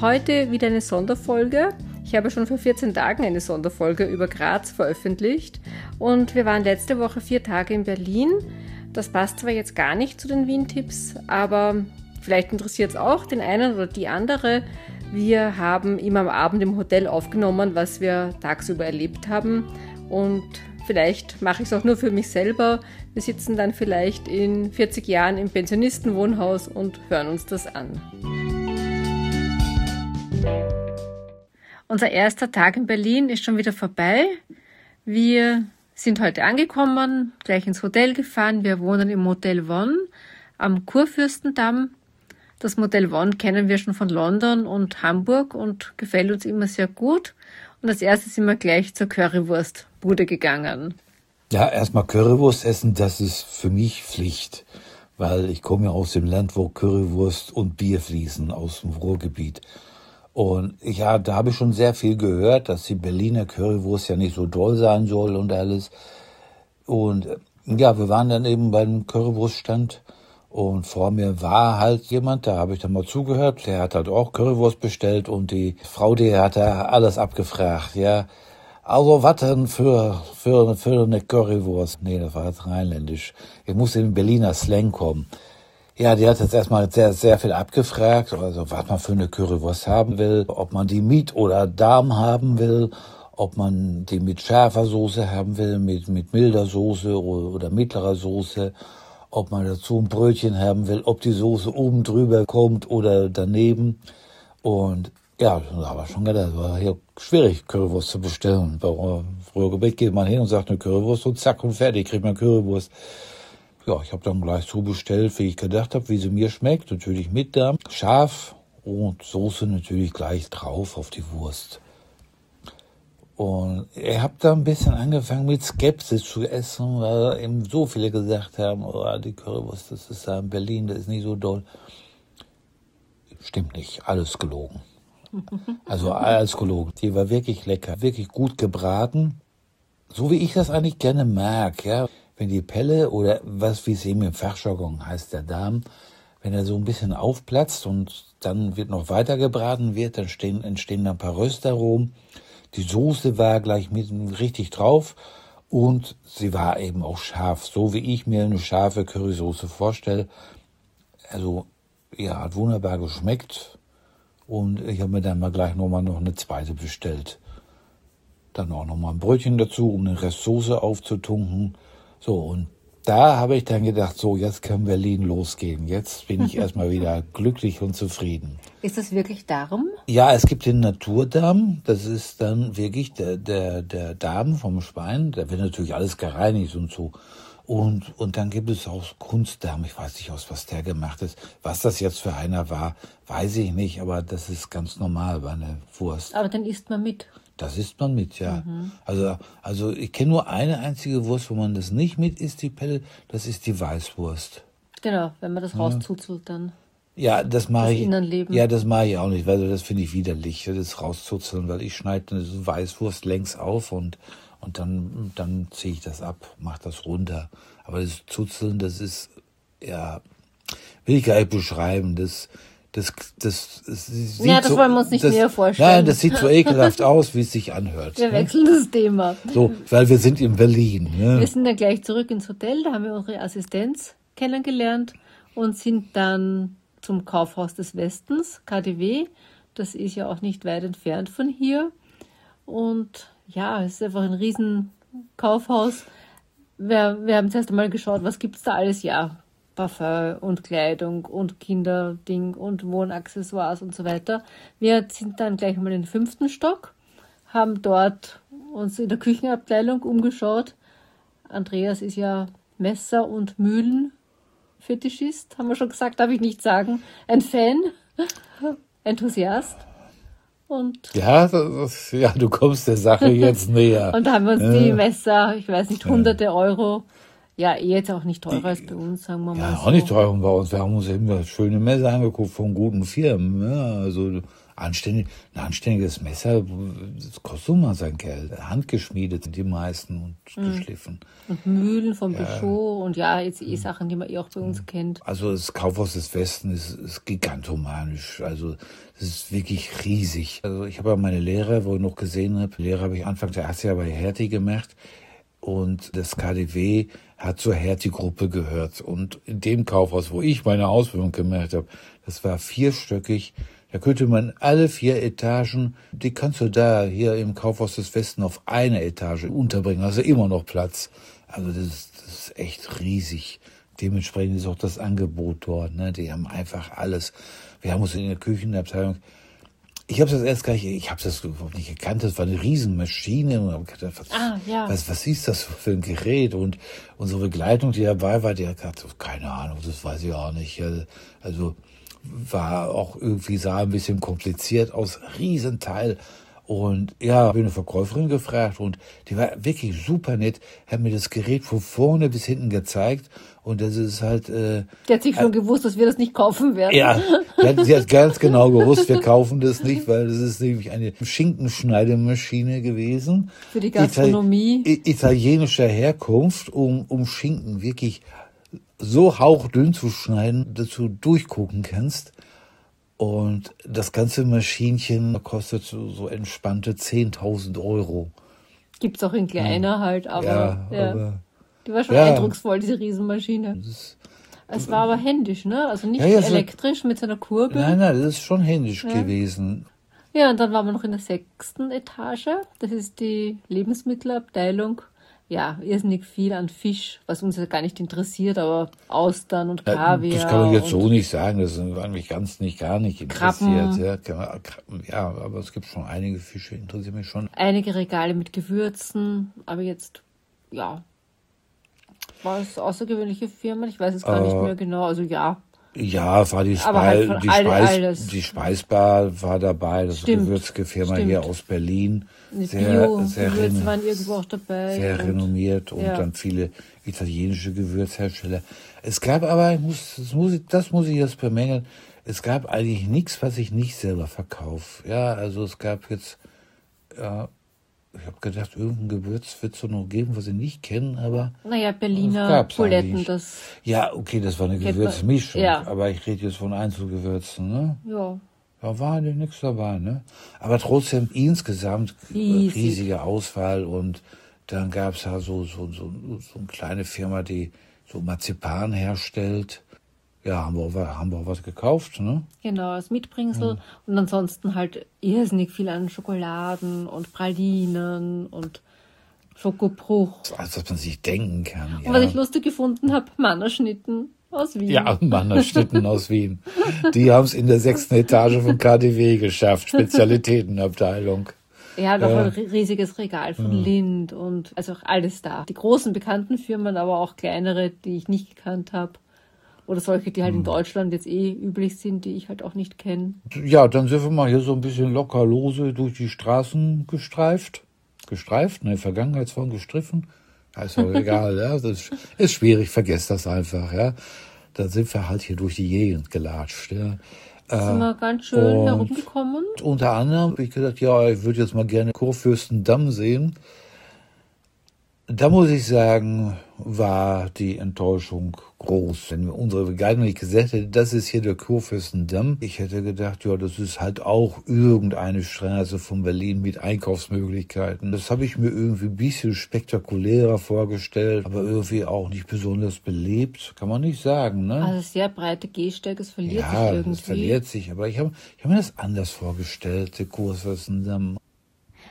Heute wieder eine Sonderfolge. Ich habe schon vor 14 Tagen eine Sonderfolge über Graz veröffentlicht und wir waren letzte Woche vier Tage in Berlin. Das passt zwar jetzt gar nicht zu den Wien-Tipps, aber vielleicht interessiert es auch den einen oder die andere. Wir haben immer am Abend im Hotel aufgenommen, was wir tagsüber erlebt haben und vielleicht mache ich es auch nur für mich selber. Wir sitzen dann vielleicht in 40 Jahren im Pensionistenwohnhaus und hören uns das an. Unser erster Tag in Berlin ist schon wieder vorbei. Wir sind heute angekommen, gleich ins Hotel gefahren. Wir wohnen im Motel One am Kurfürstendamm. Das Motel One kennen wir schon von London und Hamburg und gefällt uns immer sehr gut. Und als erstes sind wir gleich zur Currywurstbude gegangen. Ja, erstmal Currywurst essen, das ist für mich Pflicht, weil ich komme aus dem Land, wo Currywurst und Bier fließen, aus dem Ruhrgebiet. Und ja, da habe ich schon sehr viel gehört, dass die Berliner Currywurst ja nicht so doll sein soll und alles. Und ja, wir waren dann eben beim Currywurststand und vor mir war halt jemand, da habe ich dann mal zugehört, der hat halt auch Currywurst bestellt und die Frau, die hat da alles abgefragt, ja. Also was denn für, für, für eine Currywurst? Nee, das war jetzt rheinländisch. Ich muss in den Berliner Slang kommen. Ja, die hat jetzt erstmal sehr, sehr viel abgefragt, also was man für eine Currywurst haben will, ob man die Miet oder Darm haben will, ob man die mit scharfer Soße haben will, mit, mit milder Soße oder, mittlerer Soße, ob man dazu ein Brötchen haben will, ob die Soße oben drüber kommt oder daneben. Und ja, da habe ich schon gedacht, war hier schwierig, Currywurst zu bestellen. Bei geht man hin und sagt eine Currywurst und zack und fertig, kriegt man Currywurst. Ja, ich habe dann gleich so bestellt, wie ich gedacht habe, wie sie mir schmeckt. Natürlich mit Darm, scharf und Soße natürlich gleich drauf auf die Wurst. Und ich habe da ein bisschen angefangen mit Skepsis zu essen, weil eben so viele gesagt haben, oh, die Currywurst, das ist da in Berlin, das ist nicht so doll. Stimmt nicht, alles gelogen. Also alles gelogen. Die war wirklich lecker, wirklich gut gebraten. So wie ich das eigentlich gerne mag, ja. Wenn die Pelle oder was, wie es eben im Fachjargon heißt, der Darm, wenn er so ein bisschen aufplatzt und dann wird noch weiter gebraten wird, dann stehen, entstehen da ein paar Röstaromen. Die Soße war gleich mit richtig drauf und sie war eben auch scharf, so wie ich mir eine scharfe Currysoße vorstelle. Also, ja, hat wunderbar geschmeckt. Und ich habe mir dann mal gleich nochmal noch eine zweite bestellt. Dann auch nochmal ein Brötchen dazu, um den Rest Soße aufzutunken. So, und da habe ich dann gedacht, so, jetzt kann Berlin losgehen. Jetzt bin ich erstmal wieder glücklich und zufrieden. Ist das wirklich Darm? Ja, es gibt den Naturdarm. Das ist dann wirklich der, der, der Darm vom Schwein. Da wird natürlich alles gereinigt und so. Und, und dann gibt es auch Kunstdarm. Ich weiß nicht, aus was der gemacht ist. Was das jetzt für einer war, weiß ich nicht. Aber das ist ganz normal bei einer Wurst. Aber dann isst man mit. Das isst man mit, ja. Mhm. Also, also ich kenne nur eine einzige Wurst, wo man das nicht mit isst, die Pelle. Das ist die Weißwurst. Genau, wenn man das ja. rauszuzelt dann. Ja, das mache ich. Innenleben. Ja, das mache ich auch nicht, weil das finde ich widerlich, das rauszuzeln, weil ich schneide eine Weißwurst längs auf und und dann, dann ziehe ich das ab, mache das runter. Aber das Zuzeln, das ist, ja, will ich gar nicht beschreiben. Das, das, das, das sieht Ja, das so, wollen wir uns nicht das, näher vorstellen. Nein, das sieht so ekelhaft aus, wie es sich anhört. Wir ne? wechseln das Thema. So, weil wir sind in Berlin. Ne? Wir sind dann gleich zurück ins Hotel, da haben wir unsere Assistenz kennengelernt und sind dann zum Kaufhaus des Westens, KDW. Das ist ja auch nicht weit entfernt von hier. Und ja, es ist einfach ein Riesenkaufhaus. Wir, wir haben zuerst einmal geschaut, was gibt es da alles? Ja, Parfum und Kleidung und Kinderding und Wohnaccessoires und so weiter. Wir sind dann gleich mal in den fünften Stock, haben dort uns in der Küchenabteilung umgeschaut. Andreas ist ja Messer- und Mühlenfetischist, haben wir schon gesagt, darf ich nicht sagen. Ein Fan, Enthusiast. Und ja, das, ja, du kommst der Sache jetzt näher. und da haben wir uns die Messer, ich weiß nicht, hunderte Euro, ja, jetzt auch nicht teurer als bei uns, sagen wir mal. Ja, so. auch nicht teurer bei uns. Wir haben uns eben schöne Messer angeguckt von guten Firmen. Ja, also anständig, ein anständiges Messer, das kostet mal sein Geld. Handgeschmiedet sind die meisten und mhm. geschliffen. Und Mühlen vom ja. Bichot und ja, jetzt eh Sachen, die man eh auch bei uns kennt. Also das Kaufhaus des Westen ist, ist gigantomanisch. Also das ist wirklich riesig. Also ich habe ja meine Lehre, wo ich noch gesehen habe, Lehre habe ich Anfang der 80er bei Hertie gemacht. Und das KDW hat zur Hertie-Gruppe gehört. Und in dem Kaufhaus, wo ich meine Ausbildung gemacht habe, das war vierstöckig. Da könnte man alle vier Etagen, die kannst du da hier im Kaufhaus des Westen auf eine Etage unterbringen. Also immer noch Platz. Also das ist, das ist echt riesig. Dementsprechend ist auch das Angebot dort. Ne? Die haben einfach alles. Wir haben uns in der Küchenabteilung ich habe das erst gar nicht, ich habe das überhaupt nicht gekannt. Das war eine Riesenmaschine. Und gedacht, was, ah, ja. was, was ist das für ein Gerät? Und unsere Begleitung, die dabei war, die hat gesagt, keine Ahnung, das weiß ich auch nicht. Also war auch irgendwie sah ein bisschen kompliziert aus, Riesenteil. Und ja, habe eine Verkäuferin gefragt und die war wirklich super nett, hat mir das Gerät von vorne bis hinten gezeigt und das ist halt. Äh, die hat sich schon äh, gewusst, dass wir das nicht kaufen werden. Ja, sie hat ganz genau gewusst, wir kaufen das nicht, weil das ist nämlich eine Schinkenschneidemaschine gewesen. Für die Gastronomie. Itali italienischer Herkunft, um, um Schinken wirklich so hauchdünn zu schneiden, dass du durchgucken kannst. Und das ganze Maschinchen kostet so, so entspannte 10.000 Euro. Gibt's auch in kleiner ja. halt, aber, ja, ja. aber die war schon eindrucksvoll, diese Riesenmaschine. Das, es war aber händisch, ne? Also nicht elektrisch mit seiner Kurbel. Nein, nein, das ist schon händisch gewesen. Ja, und dann waren wir noch in der sechsten Etage. Das ist die Lebensmittelabteilung ja, irrsinnig viel an Fisch, was uns ja gar nicht interessiert, aber Austern und Kaviar. das kann man jetzt so nicht sagen, das war mich ganz nicht, gar nicht interessiert. Ja, ja, aber es gibt schon einige Fische, interessieren mich schon. Einige Regale mit Gewürzen, aber jetzt, ja, war es außergewöhnliche Firmen? Ich weiß es gar äh, nicht mehr genau, also ja. Ja, war die, Spei halt die, Speis die Speisbar war dabei, das Stimmt. Gewürzfirma hier aus Berlin. Sehr, Bio sehr, Gewürze waren irgendwo auch dabei. Sehr und, renommiert und ja. dann viele italienische Gewürzhersteller. Es gab aber, ich muss, das, muss ich, das muss ich jetzt bemängeln, es gab eigentlich nichts, was ich nicht selber verkaufe. Ja, also es gab jetzt, ja, ich habe gedacht, irgendein Gewürz wird es noch geben, was Sie nicht kennen, aber. Naja, Berliner Buletten, das. Ja, okay, das war eine Gewürzmischung, ja. aber ich rede jetzt von Einzelgewürzen, ne? Ja. Da war nichts dabei, ne? Aber trotzdem insgesamt Riesig. riesige Auswahl und dann gab's da so, so, so, so eine kleine Firma, die so Marzipan herstellt ja, haben wir, haben wir was gekauft, ne? Genau, als Mitbringsel. Ja. Und ansonsten halt irrsinnig viel an Schokoladen und Pralinen und Schokobruch. Als dass man sich denken kann. Und ja. was ich lustig gefunden habe, Mannerschnitten aus Wien. Ja, Mannerschnitten aus Wien. Die haben es in der sechsten Etage von KDW geschafft, Spezialitätenabteilung. Ja, noch ja. ein riesiges Regal von ja. Lind und also auch alles da. Die großen bekannten Firmen, aber auch kleinere, die ich nicht gekannt habe. Oder solche, die halt in hm. Deutschland jetzt eh üblich sind, die ich halt auch nicht kenne. Ja, dann sind wir mal hier so ein bisschen locker lose durch die Straßen gestreift. Gestreift? Ne, Vergangenheitsform gestriffen. Ist doch egal, ja. Das ist, schwierig, vergesst das einfach, ja. Da sind wir halt hier durch die Gegend gelatscht, ja. Sind wir ganz schön herumgekommen. Unter anderem habe ich gesagt, ja, ich würde jetzt mal gerne Kurfürstendamm sehen. Da muss ich sagen, war die Enttäuschung groß. Wenn unsere Begleitung nicht gesagt hätte, das ist hier der Kurfürstendamm, ich hätte gedacht, ja, das ist halt auch irgendeine Straße von Berlin mit Einkaufsmöglichkeiten. Das habe ich mir irgendwie ein bisschen spektakulärer vorgestellt, aber irgendwie auch nicht besonders belebt, kann man nicht sagen. Ne? Also sehr breite Gehsteige, es verliert ja, sich irgendwie. es verliert sich, aber ich habe ich hab mir das anders vorgestellt, der Kurfürstendamm.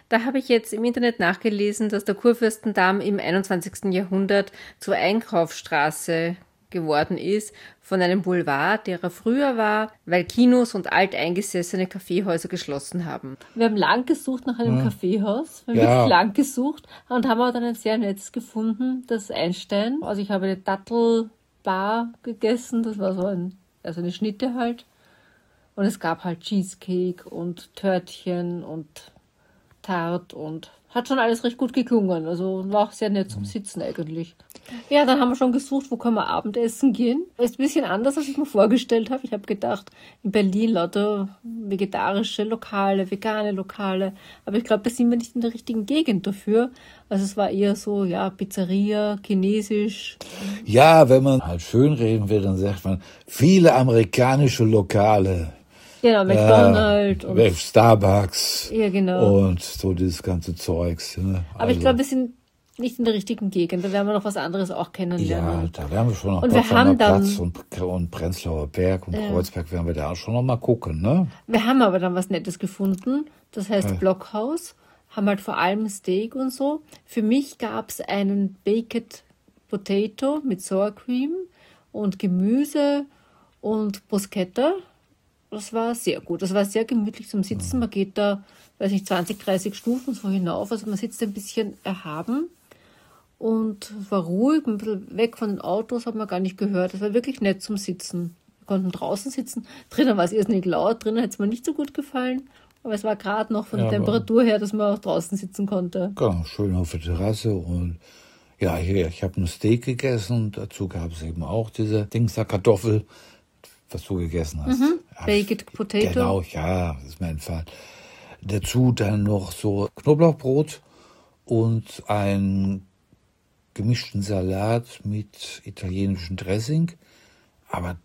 Da habe ich jetzt im Internet nachgelesen, dass der Kurfürstendamm im 21. Jahrhundert zur Einkaufsstraße geworden ist von einem Boulevard, der er früher war, weil Kinos und alteingesessene Kaffeehäuser geschlossen haben. Wir haben lang gesucht nach einem hm. Kaffeehaus, wir haben ja. wirklich lang gesucht und haben auch dann ein sehr nettes gefunden, das Einstein. Also ich habe eine Dattelbar gegessen, das war so ein, also eine Schnitte halt. Und es gab halt Cheesecake und Törtchen und Tart und hat schon alles recht gut geklungen. Also war auch sehr nett zum Sitzen eigentlich. Ja, dann haben wir schon gesucht, wo können wir Abendessen gehen. Ist ein bisschen anders, als ich mir vorgestellt habe. Ich habe gedacht, in Berlin lauter vegetarische Lokale, vegane Lokale. Aber ich glaube, da sind wir nicht in der richtigen Gegend dafür. Also es war eher so, ja, Pizzeria, chinesisch. Ja, wenn man halt schön reden will, dann sagt man, viele amerikanische Lokale. Genau, McDonald's ja, und Starbucks. Ja, genau. Und so dieses ganze Zeugs. Ne? Aber also. ich glaube, wir sind nicht in der richtigen Gegend. Da werden wir noch was anderes auch kennenlernen. Ja, da werden wir schon noch und wir haben dann, Platz und, und Prenzlauer Berg und ja. Kreuzberg werden wir da auch schon noch mal gucken. Ne? Wir haben aber dann was Nettes gefunden. Das heißt ja. Blockhaus. Haben halt vor allem Steak und so. Für mich gab es einen Baked Potato mit Sour Cream und Gemüse und Bruschetta. Das war sehr gut. Das war sehr gemütlich zum Sitzen. Man geht da, weiß ich, 20, 30 Stufen so hinauf. Also man sitzt ein bisschen erhaben. Und es war ruhig, ein bisschen weg von den Autos, hat man gar nicht gehört. Es war wirklich nett zum Sitzen. Wir konnten draußen sitzen. Drinnen war es irrsinnig laut, drinnen hat es mir nicht so gut gefallen. Aber es war gerade noch von ja, der Temperatur her, dass man auch draußen sitzen konnte. Genau, schön auf der Terrasse und ja, hier, ich habe ein Steak gegessen. Dazu gab es eben auch diese Dingser Kartoffel, was du gegessen hast. Mhm. Baked Potato. Genau, ja, das ist mein Fall. Dazu dann noch so Knoblauchbrot und ein gemischten Salat mit italienischem Dressing. Aber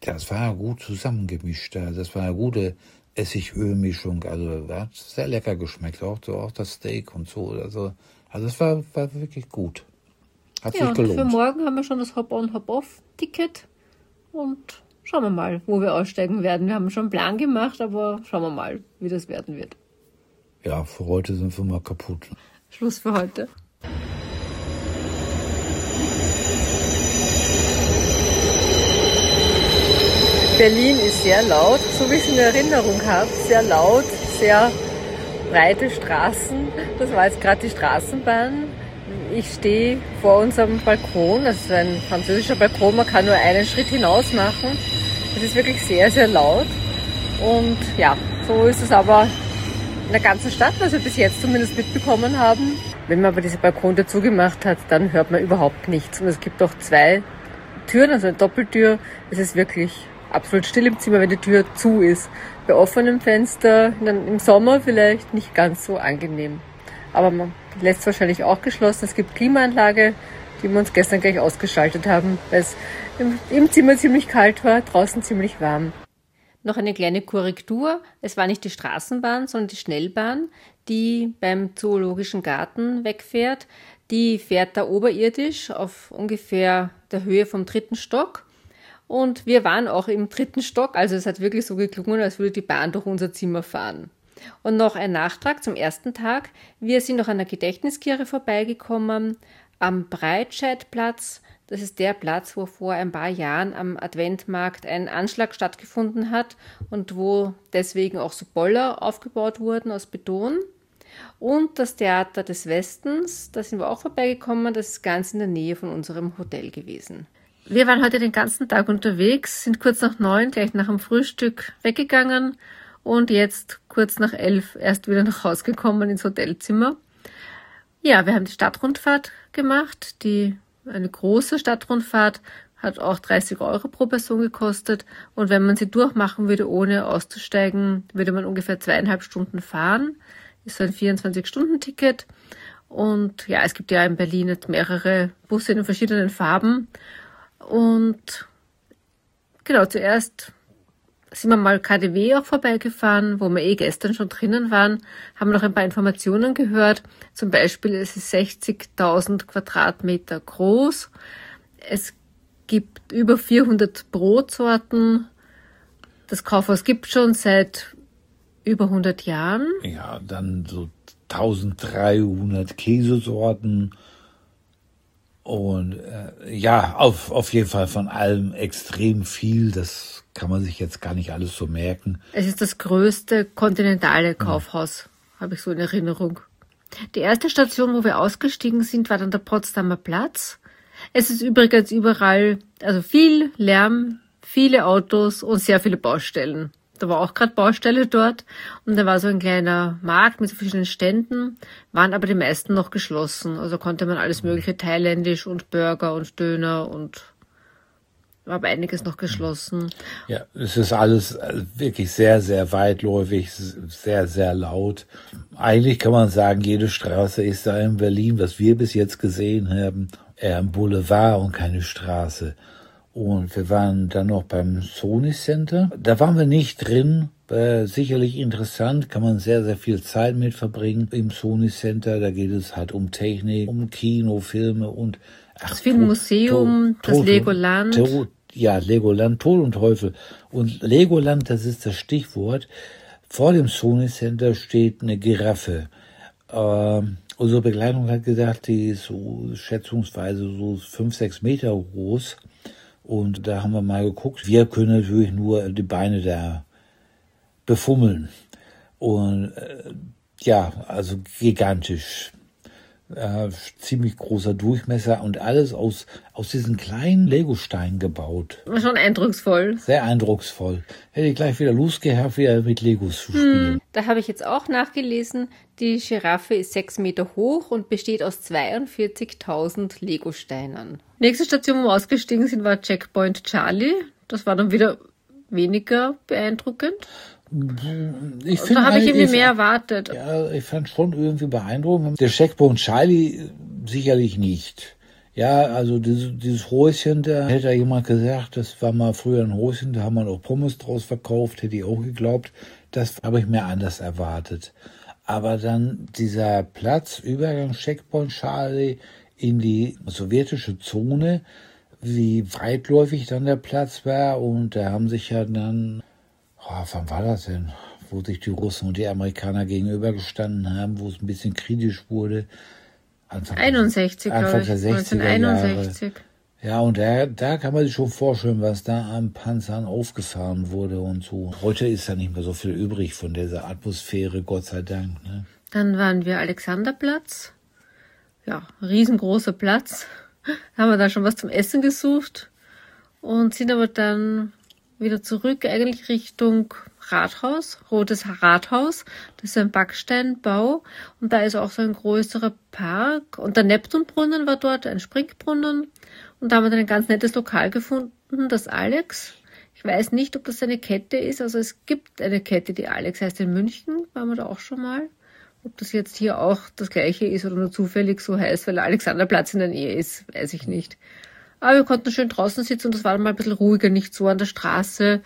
das war gut zusammengemischt. Das war eine gute Essigölmischung. Also hat sehr lecker geschmeckt. Auch, auch das Steak und so. Also, also es war, war wirklich gut. Hat ja, sich gelohnt. für morgen haben wir schon das Hop-on, Hop-off-Ticket. Und schauen wir mal, wo wir aussteigen werden. Wir haben schon einen Plan gemacht, aber schauen wir mal, wie das werden wird. Ja, für heute sind wir mal kaputt. Schluss für heute. Berlin ist sehr laut, so wie ich es in Erinnerung habe. Sehr laut, sehr breite Straßen. Das war jetzt gerade die Straßenbahn. Ich stehe vor unserem Balkon. Das ist ein französischer Balkon. Man kann nur einen Schritt hinaus machen. Es ist wirklich sehr, sehr laut. Und ja, so ist es aber in der ganzen Stadt, was wir bis jetzt zumindest mitbekommen haben. Wenn man aber diese Balkon dazu gemacht hat, dann hört man überhaupt nichts. Und es gibt auch zwei Türen, also eine Doppeltür. Es ist wirklich absolut still im Zimmer, wenn die Tür zu ist. Bei offenem Fenster im Sommer vielleicht nicht ganz so angenehm. Aber man lässt es wahrscheinlich auch geschlossen. Es gibt Klimaanlage, die wir uns gestern gleich ausgeschaltet haben, weil es im Zimmer ziemlich kalt war, draußen ziemlich warm. Noch eine kleine Korrektur. Es war nicht die Straßenbahn, sondern die Schnellbahn, die beim Zoologischen Garten wegfährt. Die fährt da oberirdisch auf ungefähr der Höhe vom dritten Stock und wir waren auch im dritten Stock, also es hat wirklich so geklungen, als würde die Bahn durch unser Zimmer fahren. Und noch ein Nachtrag zum ersten Tag. Wir sind noch an der Gedächtniskirche vorbeigekommen, am Breitscheidplatz. Das ist der Platz, wo vor ein paar Jahren am Adventmarkt ein Anschlag stattgefunden hat und wo deswegen auch so Boller aufgebaut wurden aus Beton. Und das Theater des Westens, da sind wir auch vorbeigekommen, das ist ganz in der Nähe von unserem Hotel gewesen. Wir waren heute den ganzen Tag unterwegs, sind kurz nach neun, gleich nach dem Frühstück weggegangen und jetzt kurz nach elf erst wieder nach Hause gekommen ins Hotelzimmer. Ja, wir haben die Stadtrundfahrt gemacht. Die, eine große Stadtrundfahrt hat auch 30 Euro pro Person gekostet. Und wenn man sie durchmachen würde, ohne auszusteigen, würde man ungefähr zweieinhalb Stunden fahren. Ist ein 24-Stunden-Ticket. Und ja, es gibt ja in Berlin jetzt mehrere Busse in verschiedenen Farben. Und genau, zuerst sind wir mal KDW auch vorbeigefahren, wo wir eh gestern schon drinnen waren, haben noch ein paar Informationen gehört. Zum Beispiel, es ist 60.000 Quadratmeter groß. Es gibt über 400 Brotsorten. Das Kaufhaus gibt schon seit über 100 Jahren. Ja, dann so 1300 Käsesorten und äh, ja, auf, auf jeden Fall von allem extrem viel. Das kann man sich jetzt gar nicht alles so merken. Es ist das größte kontinentale Kaufhaus, ja. habe ich so in Erinnerung. Die erste Station, wo wir ausgestiegen sind, war dann der Potsdamer Platz. Es ist übrigens überall, also viel Lärm, viele Autos und sehr viele Baustellen. Da war auch gerade Baustelle dort und da war so ein kleiner Markt mit so verschiedenen Ständen, waren aber die meisten noch geschlossen. Also konnte man alles mögliche thailändisch und Burger und Döner und aber einiges noch geschlossen. Ja, es ist alles äh, wirklich sehr, sehr weitläufig, sehr, sehr laut. Eigentlich kann man sagen, jede Straße ist da in Berlin, was wir bis jetzt gesehen haben, eher ein Boulevard und keine Straße. Und wir waren dann noch beim Sony Center. Da waren wir nicht drin. Äh, sicherlich interessant, kann man sehr, sehr viel Zeit mit verbringen im Sony Center. Da geht es halt um Technik, um Kino, Filme und ach, das Filmmuseum, das Legoland. To, ja, Legoland, Tod und Teufel. Und Legoland, das ist das Stichwort. Vor dem Sony Center steht eine Giraffe. Ähm, unsere Begleitung hat gesagt, die ist so schätzungsweise so fünf, sechs Meter groß. Und da haben wir mal geguckt. Wir können natürlich nur die Beine da befummeln. Und äh, ja, also gigantisch. Äh, ziemlich großer Durchmesser und alles aus, aus diesen kleinen Legosteinen gebaut. Schon eindrucksvoll. Sehr eindrucksvoll. Hätte ich gleich wieder Lust gehabt, wieder mit Legos zu spielen. Hm, da habe ich jetzt auch nachgelesen, die Giraffe ist sechs Meter hoch und besteht aus 42.000 Legosteinen. Nächste Station, wo wir ausgestiegen sind, war Checkpoint Charlie. Das war dann wieder weniger beeindruckend. Ich finde, da habe ich irgendwie mehr erwartet. Ja, ich fand schon irgendwie beeindruckend. Der Checkpoint Charlie sicherlich nicht. Ja, also dieses, dieses Häuschen, da hätte jemand gesagt, das war mal früher ein Häuschen, da haben wir auch Pommes draus verkauft, hätte ich auch geglaubt. Das habe ich mir anders erwartet. Aber dann dieser Platz, Übergang Checkpoint Charlie in die sowjetische Zone, wie weitläufig dann der Platz war und da haben sich ja dann oh, wann war das denn? Wo sich die Russen und die Amerikaner gegenübergestanden haben, wo es ein bisschen kritisch wurde. Anfang, 61, Anfang der 60er 1961. Jahre. Ja, und da, da kann man sich schon vorstellen, was da an Panzern aufgefahren wurde und so. Heute ist da nicht mehr so viel übrig von dieser Atmosphäre, Gott sei Dank. Ne? Dann waren wir Alexanderplatz. Ja, riesengroßer Platz. Haben wir da schon was zum Essen gesucht und sind aber dann wieder zurück, eigentlich Richtung Rathaus, Rotes Rathaus. Das ist ein Backsteinbau und da ist auch so ein größerer Park. Und der Neptunbrunnen war dort, ein Springbrunnen. Und da haben wir dann ein ganz nettes Lokal gefunden, das Alex. Ich weiß nicht, ob das eine Kette ist. Also es gibt eine Kette, die Alex heißt in München. Waren wir da auch schon mal. Ob das jetzt hier auch das gleiche ist oder nur zufällig so heißt, weil der Alexanderplatz in der Nähe ist, weiß ich nicht. Aber wir konnten schön draußen sitzen und das war dann mal ein bisschen ruhiger, nicht so an der Straße,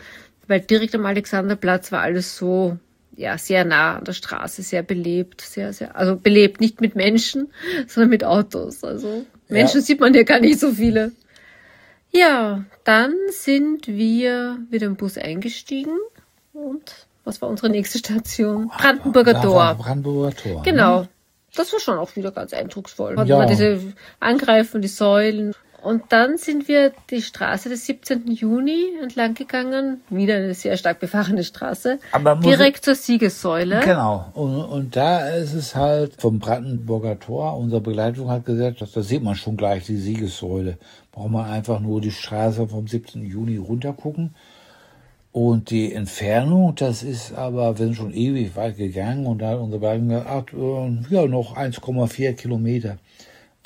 weil direkt am Alexanderplatz war alles so, ja, sehr nah an der Straße, sehr belebt, sehr, sehr, also belebt nicht mit Menschen, sondern mit Autos. Also Menschen ja. sieht man ja gar nicht so viele. Ja, dann sind wir wieder im Bus eingestiegen und was war unsere nächste Station? Brandenburger Tor. Brandenburger Tor. Genau. Ne? Das war schon auch wieder ganz eindrucksvoll. Hatten ja. wir diese Angreifen, die Säulen. Und dann sind wir die Straße des 17. Juni entlang gegangen, wieder eine sehr stark befahrene Straße, direkt zur Siegessäule. Genau. Und, und da ist es halt vom Brandenburger Tor, unsere Begleitung hat gesagt, da sieht man schon gleich die Siegessäule. Braucht man einfach nur die Straße vom 17. Juni runtergucken. Und die Entfernung, das ist aber, wir sind schon ewig weit gegangen und da hat unsere Begleitung gesagt, äh, ja, noch 1,4 Kilometer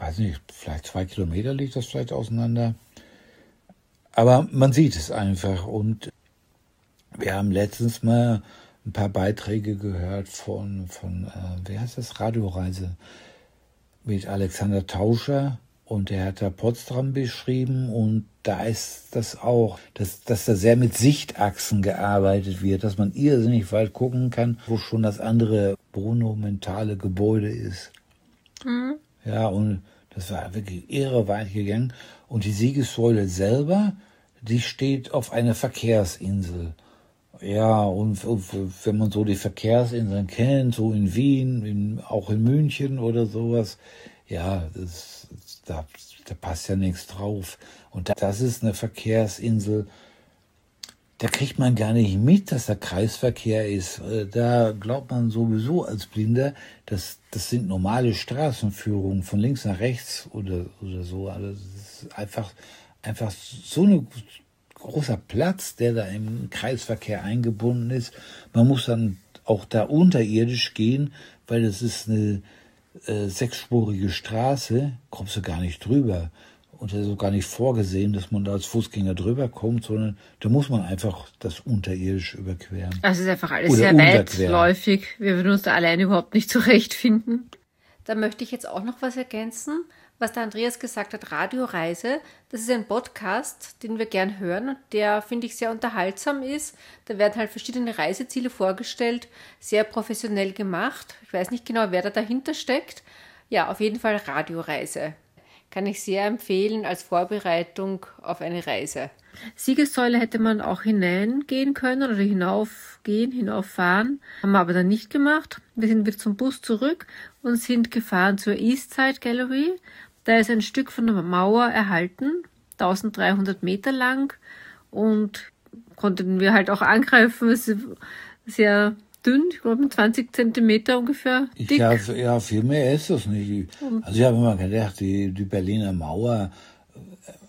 weiß nicht, vielleicht zwei Kilometer liegt das vielleicht auseinander. Aber man sieht es einfach. Und wir haben letztens mal ein paar Beiträge gehört von, von äh, wer heißt das, Radioreise mit Alexander Tauscher. Und der hat da Potsdam beschrieben und da ist das auch, dass, dass da sehr mit Sichtachsen gearbeitet wird, dass man irrsinnig weit gucken kann, wo schon das andere monumentale Gebäude ist. Mhm. Ja, und das war wirklich irre weit gegangen. Und die Siegessäule selber, die steht auf einer Verkehrsinsel. Ja, und wenn man so die Verkehrsinseln kennt, so in Wien, in, auch in München oder sowas, ja, das, da, da passt ja nichts drauf. Und das ist eine Verkehrsinsel, da kriegt man gar nicht mit, dass da Kreisverkehr ist. Äh, da glaubt man sowieso als Blinder, dass das sind normale Straßenführungen von links nach rechts oder, oder so. Also das ist einfach, einfach so eine großer Platz, der da im Kreisverkehr eingebunden ist. Man muss dann auch da unterirdisch gehen, weil es ist eine äh, sechsspurige Straße, kommst du gar nicht drüber. Und es ist auch gar nicht vorgesehen, dass man da als Fußgänger drüber kommt, sondern da muss man einfach das unterirdisch überqueren. Also es ist einfach alles Oder sehr weitläufig. Wir würden uns da alleine überhaupt nicht zurechtfinden. Da möchte ich jetzt auch noch was ergänzen was der Andreas gesagt hat, Radioreise. Das ist ein Podcast, den wir gern hören, der, finde ich, sehr unterhaltsam ist. Da werden halt verschiedene Reiseziele vorgestellt, sehr professionell gemacht. Ich weiß nicht genau, wer da dahinter steckt. Ja, auf jeden Fall Radioreise. Kann ich sehr empfehlen als Vorbereitung auf eine Reise. Siegessäule hätte man auch hineingehen können oder hinaufgehen, hinauffahren. Haben wir aber dann nicht gemacht. Wir sind wieder zum Bus zurück und sind gefahren zur Eastside Gallery. Da ist ein Stück von der Mauer erhalten, 1300 Meter lang und konnten wir halt auch angreifen. Es ist sehr dünn, ich glaube 20 Zentimeter ungefähr dick. Ja, ja, viel mehr ist das nicht. Also ich habe immer gedacht, die, die Berliner Mauer,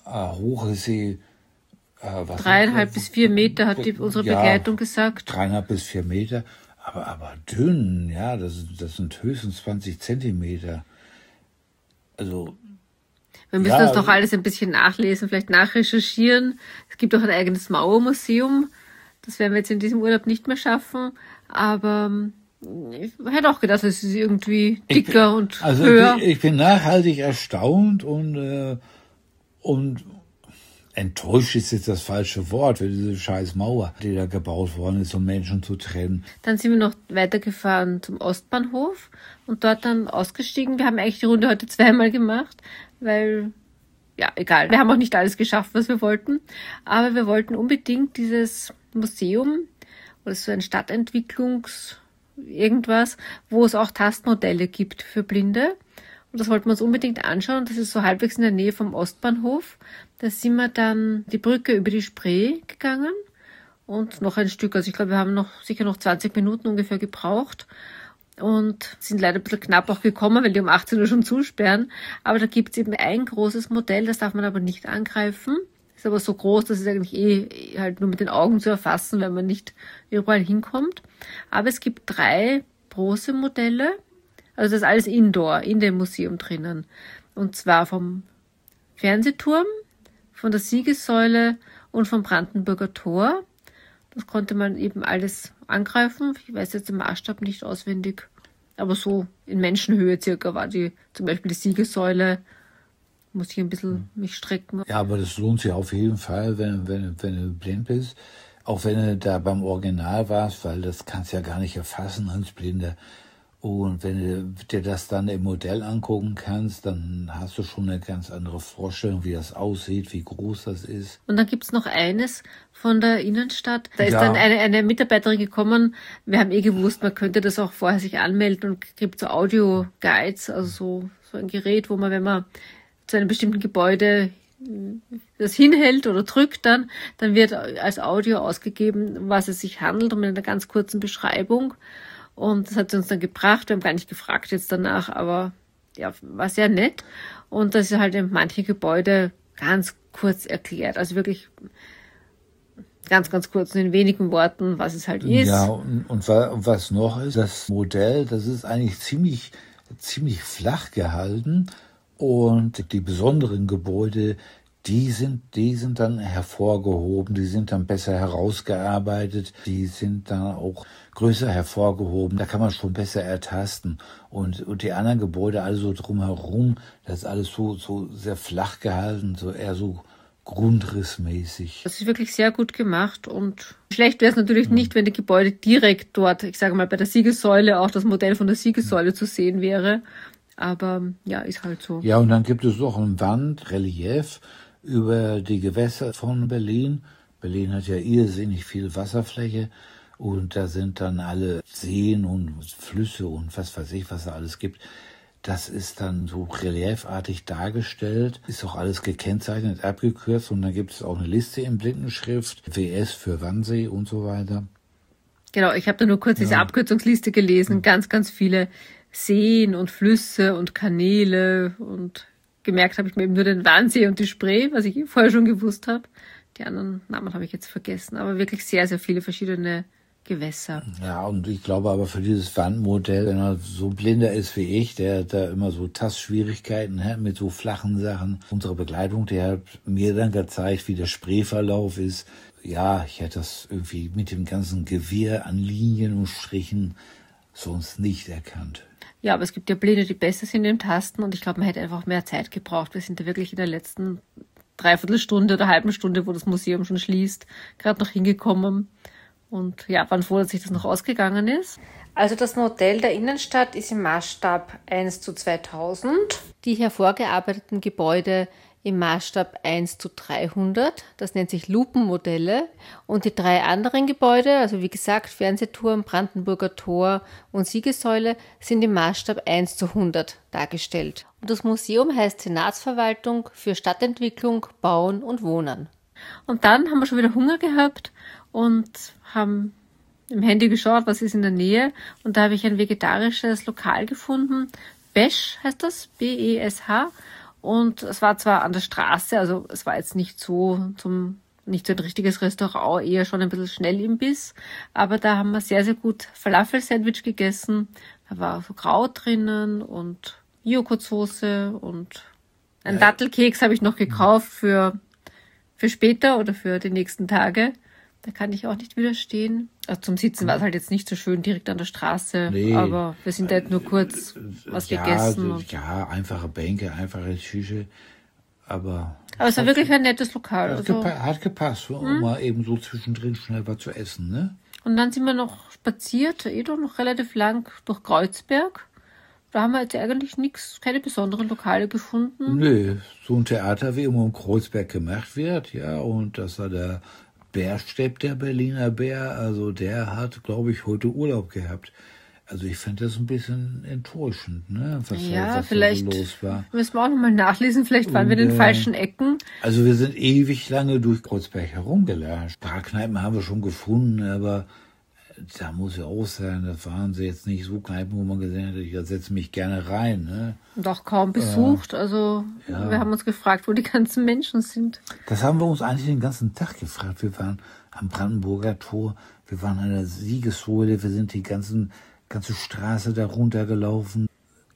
äh, hoch ist sie, äh, dreieinhalb bis vier Meter hat die, unsere ja, Begleitung gesagt. Dreieinhalb bis vier Meter, aber, aber dünn, ja, das, das sind höchstens 20 Zentimeter. Also wir müssen ja, uns doch alles ein bisschen nachlesen, vielleicht nachrecherchieren. Es gibt auch ein eigenes Mauermuseum. Das werden wir jetzt in diesem Urlaub nicht mehr schaffen. Aber ich hätte auch gedacht, es ist irgendwie dicker bin, und also höher. Ich, ich bin nachhaltig erstaunt und, äh, und enttäuscht ist jetzt das falsche Wort für diese scheiß Mauer, die da gebaut worden ist, um Menschen zu trennen. Dann sind wir noch weitergefahren zum Ostbahnhof und dort dann ausgestiegen. Wir haben eigentlich die Runde heute zweimal gemacht, weil, ja, egal. Wir haben auch nicht alles geschafft, was wir wollten. Aber wir wollten unbedingt dieses Museum oder so ein Stadtentwicklungs irgendwas, wo es auch Tastmodelle gibt für Blinde. Und das wollten wir uns unbedingt anschauen. Das ist so halbwegs in der Nähe vom Ostbahnhof. Da sind wir dann die Brücke über die Spree gegangen und noch ein Stück. Also ich glaube, wir haben noch sicher noch 20 Minuten ungefähr gebraucht und sind leider ein bisschen knapp auch gekommen, weil die um 18 Uhr schon zusperren. Aber da gibt es eben ein großes Modell, das darf man aber nicht angreifen. Ist aber so groß, dass es eigentlich eh halt nur mit den Augen zu erfassen, wenn man nicht überall hinkommt. Aber es gibt drei große Modelle. Also das ist alles Indoor, in dem Museum drinnen. Und zwar vom Fernsehturm, von der Siegessäule und vom Brandenburger Tor. Das konnte man eben alles angreifen. Ich weiß jetzt den Maßstab nicht auswendig, aber so in Menschenhöhe circa war die, zum Beispiel die Siegessäule. Muss ich ein bisschen hm. mich strecken. Ja, aber das lohnt sich auf jeden Fall, wenn, wenn, wenn du blind bist. Auch wenn du da beim Original warst, weil das kannst du ja gar nicht erfassen als Blinder. Und wenn du dir das dann im Modell angucken kannst, dann hast du schon eine ganz andere Vorstellung, wie das aussieht, wie groß das ist. Und dann gibt's noch eines von der Innenstadt. Da ist ja. dann eine, eine Mitarbeiterin gekommen. Wir haben eh gewusst, man könnte das auch vorher sich anmelden und gibt so Audio-Guides, also so, so ein Gerät, wo man, wenn man zu einem bestimmten Gebäude das hinhält oder drückt dann, dann wird als Audio ausgegeben, was es sich handelt und mit einer ganz kurzen Beschreibung. Und das hat sie uns dann gebracht. Wir haben gar nicht gefragt jetzt danach, aber ja, war sehr nett. Und das ist halt in manche Gebäude ganz kurz erklärt. Also wirklich ganz, ganz kurz in wenigen Worten, was es halt ist. Ja, und, und was noch ist, das Modell, das ist eigentlich ziemlich, ziemlich flach gehalten. Und die besonderen Gebäude, die sind, die sind dann hervorgehoben, die sind dann besser herausgearbeitet, die sind dann auch größer hervorgehoben, da kann man schon besser ertasten. Und, und die anderen Gebäude, also drumherum, das ist alles so, so sehr flach gehalten, so eher so grundrissmäßig. Das ist wirklich sehr gut gemacht und schlecht wäre es natürlich mhm. nicht, wenn die Gebäude direkt dort, ich sage mal bei der Siegessäule, auch das Modell von der Siegessäule mhm. zu sehen wäre. Aber ja, ist halt so. Ja, und dann gibt es noch ein Wandrelief über die Gewässer von Berlin. Berlin hat ja irrsinnig viel Wasserfläche und da sind dann alle Seen und Flüsse und was weiß ich, was da alles gibt. Das ist dann so reliefartig dargestellt, ist auch alles gekennzeichnet, abgekürzt und dann gibt es auch eine Liste in Blindenschrift, WS für Wannsee und so weiter. Genau, ich habe da nur kurz ja. diese Abkürzungsliste gelesen, ganz, ganz viele Seen und Flüsse und Kanäle und gemerkt habe ich mir eben nur den Wannsee und die Spree, was ich vorher schon gewusst habe. Die anderen Namen habe ich jetzt vergessen, aber wirklich sehr, sehr viele verschiedene Gewässer. Ja, und ich glaube aber für dieses Wandmodell, wenn er so blinder ist wie ich, der da immer so Tastschwierigkeiten hat mit so flachen Sachen. Unsere Begleitung, der hat mir dann gezeigt, wie der Spreeverlauf ist. Ja, ich hätte das irgendwie mit dem ganzen Gewirr an Linien und Strichen sonst nicht erkannt. Ja, aber es gibt ja Blinde, die besser sind im Tasten und ich glaube, man hätte einfach mehr Zeit gebraucht. Wir sind da wirklich in der letzten Dreiviertelstunde oder halben Stunde, wo das Museum schon schließt, gerade noch hingekommen. Und ja, waren froh, dass sich das noch ausgegangen ist. Also das Modell der Innenstadt ist im Maßstab 1 zu 2000. Die hervorgearbeiteten Gebäude im Maßstab 1 zu 300. Das nennt sich Lupenmodelle. Und die drei anderen Gebäude, also wie gesagt Fernsehturm, Brandenburger Tor und Siegessäule, sind im Maßstab 1 zu 100 dargestellt. Und das Museum heißt Senatsverwaltung für Stadtentwicklung, Bauen und Wohnen. Und dann haben wir schon wieder Hunger gehabt und haben im Handy geschaut, was ist in der Nähe. Und da habe ich ein vegetarisches Lokal gefunden. Besch heißt das, B-E-S-H. Und es war zwar an der Straße, also es war jetzt nicht so zum nicht so ein richtiges Restaurant, eher schon ein bisschen schnell im Biss. Aber da haben wir sehr, sehr gut Falafel-Sandwich gegessen. Da war so Kraut drinnen und Joghurtsoße und ein ja. Dattelkeks habe ich noch gekauft für, für später oder für die nächsten Tage. Da kann ich auch nicht widerstehen. Also zum Sitzen war es halt jetzt nicht so schön direkt an der Straße, nee. aber wir sind da jetzt nur kurz was ja, gegessen. ja, einfache Bänke, einfache Tische, aber. Aber es war wirklich ein nettes Lokal. Hat, also. gepa hat gepasst, um hm? mal eben so zwischendrin schnell was zu essen, ne? Und dann sind wir noch spaziert, eh doch noch relativ lang durch Kreuzberg. Da haben wir jetzt eigentlich nichts, keine besonderen Lokale gefunden. Nö, so ein Theater wie immer im Kreuzberg gemacht wird, ja, und das war der Bärstepp, der Berliner Bär, also der hat, glaube ich, heute Urlaub gehabt. Also ich fand das ein bisschen enttäuschend, ne? Was, ja, was vielleicht so los war. müssen wir auch nochmal nachlesen, vielleicht waren Und, wir in den äh, falschen Ecken. Also wir sind ewig lange durch Kreuzberg herumgelatscht. Ein paar Kneipen haben wir schon gefunden, aber da muss ja auch sein, das waren sie jetzt nicht so Kneipen, wo man gesehen hat, ich setze mich gerne rein. Ne? Auch kaum besucht. Äh, also ja. wir haben uns gefragt, wo die ganzen Menschen sind. Das haben wir uns eigentlich den ganzen Tag gefragt. Wir waren am Brandenburger Tor, wir waren an der Siegessäule, wir sind die ganzen, ganze Straße da runtergelaufen.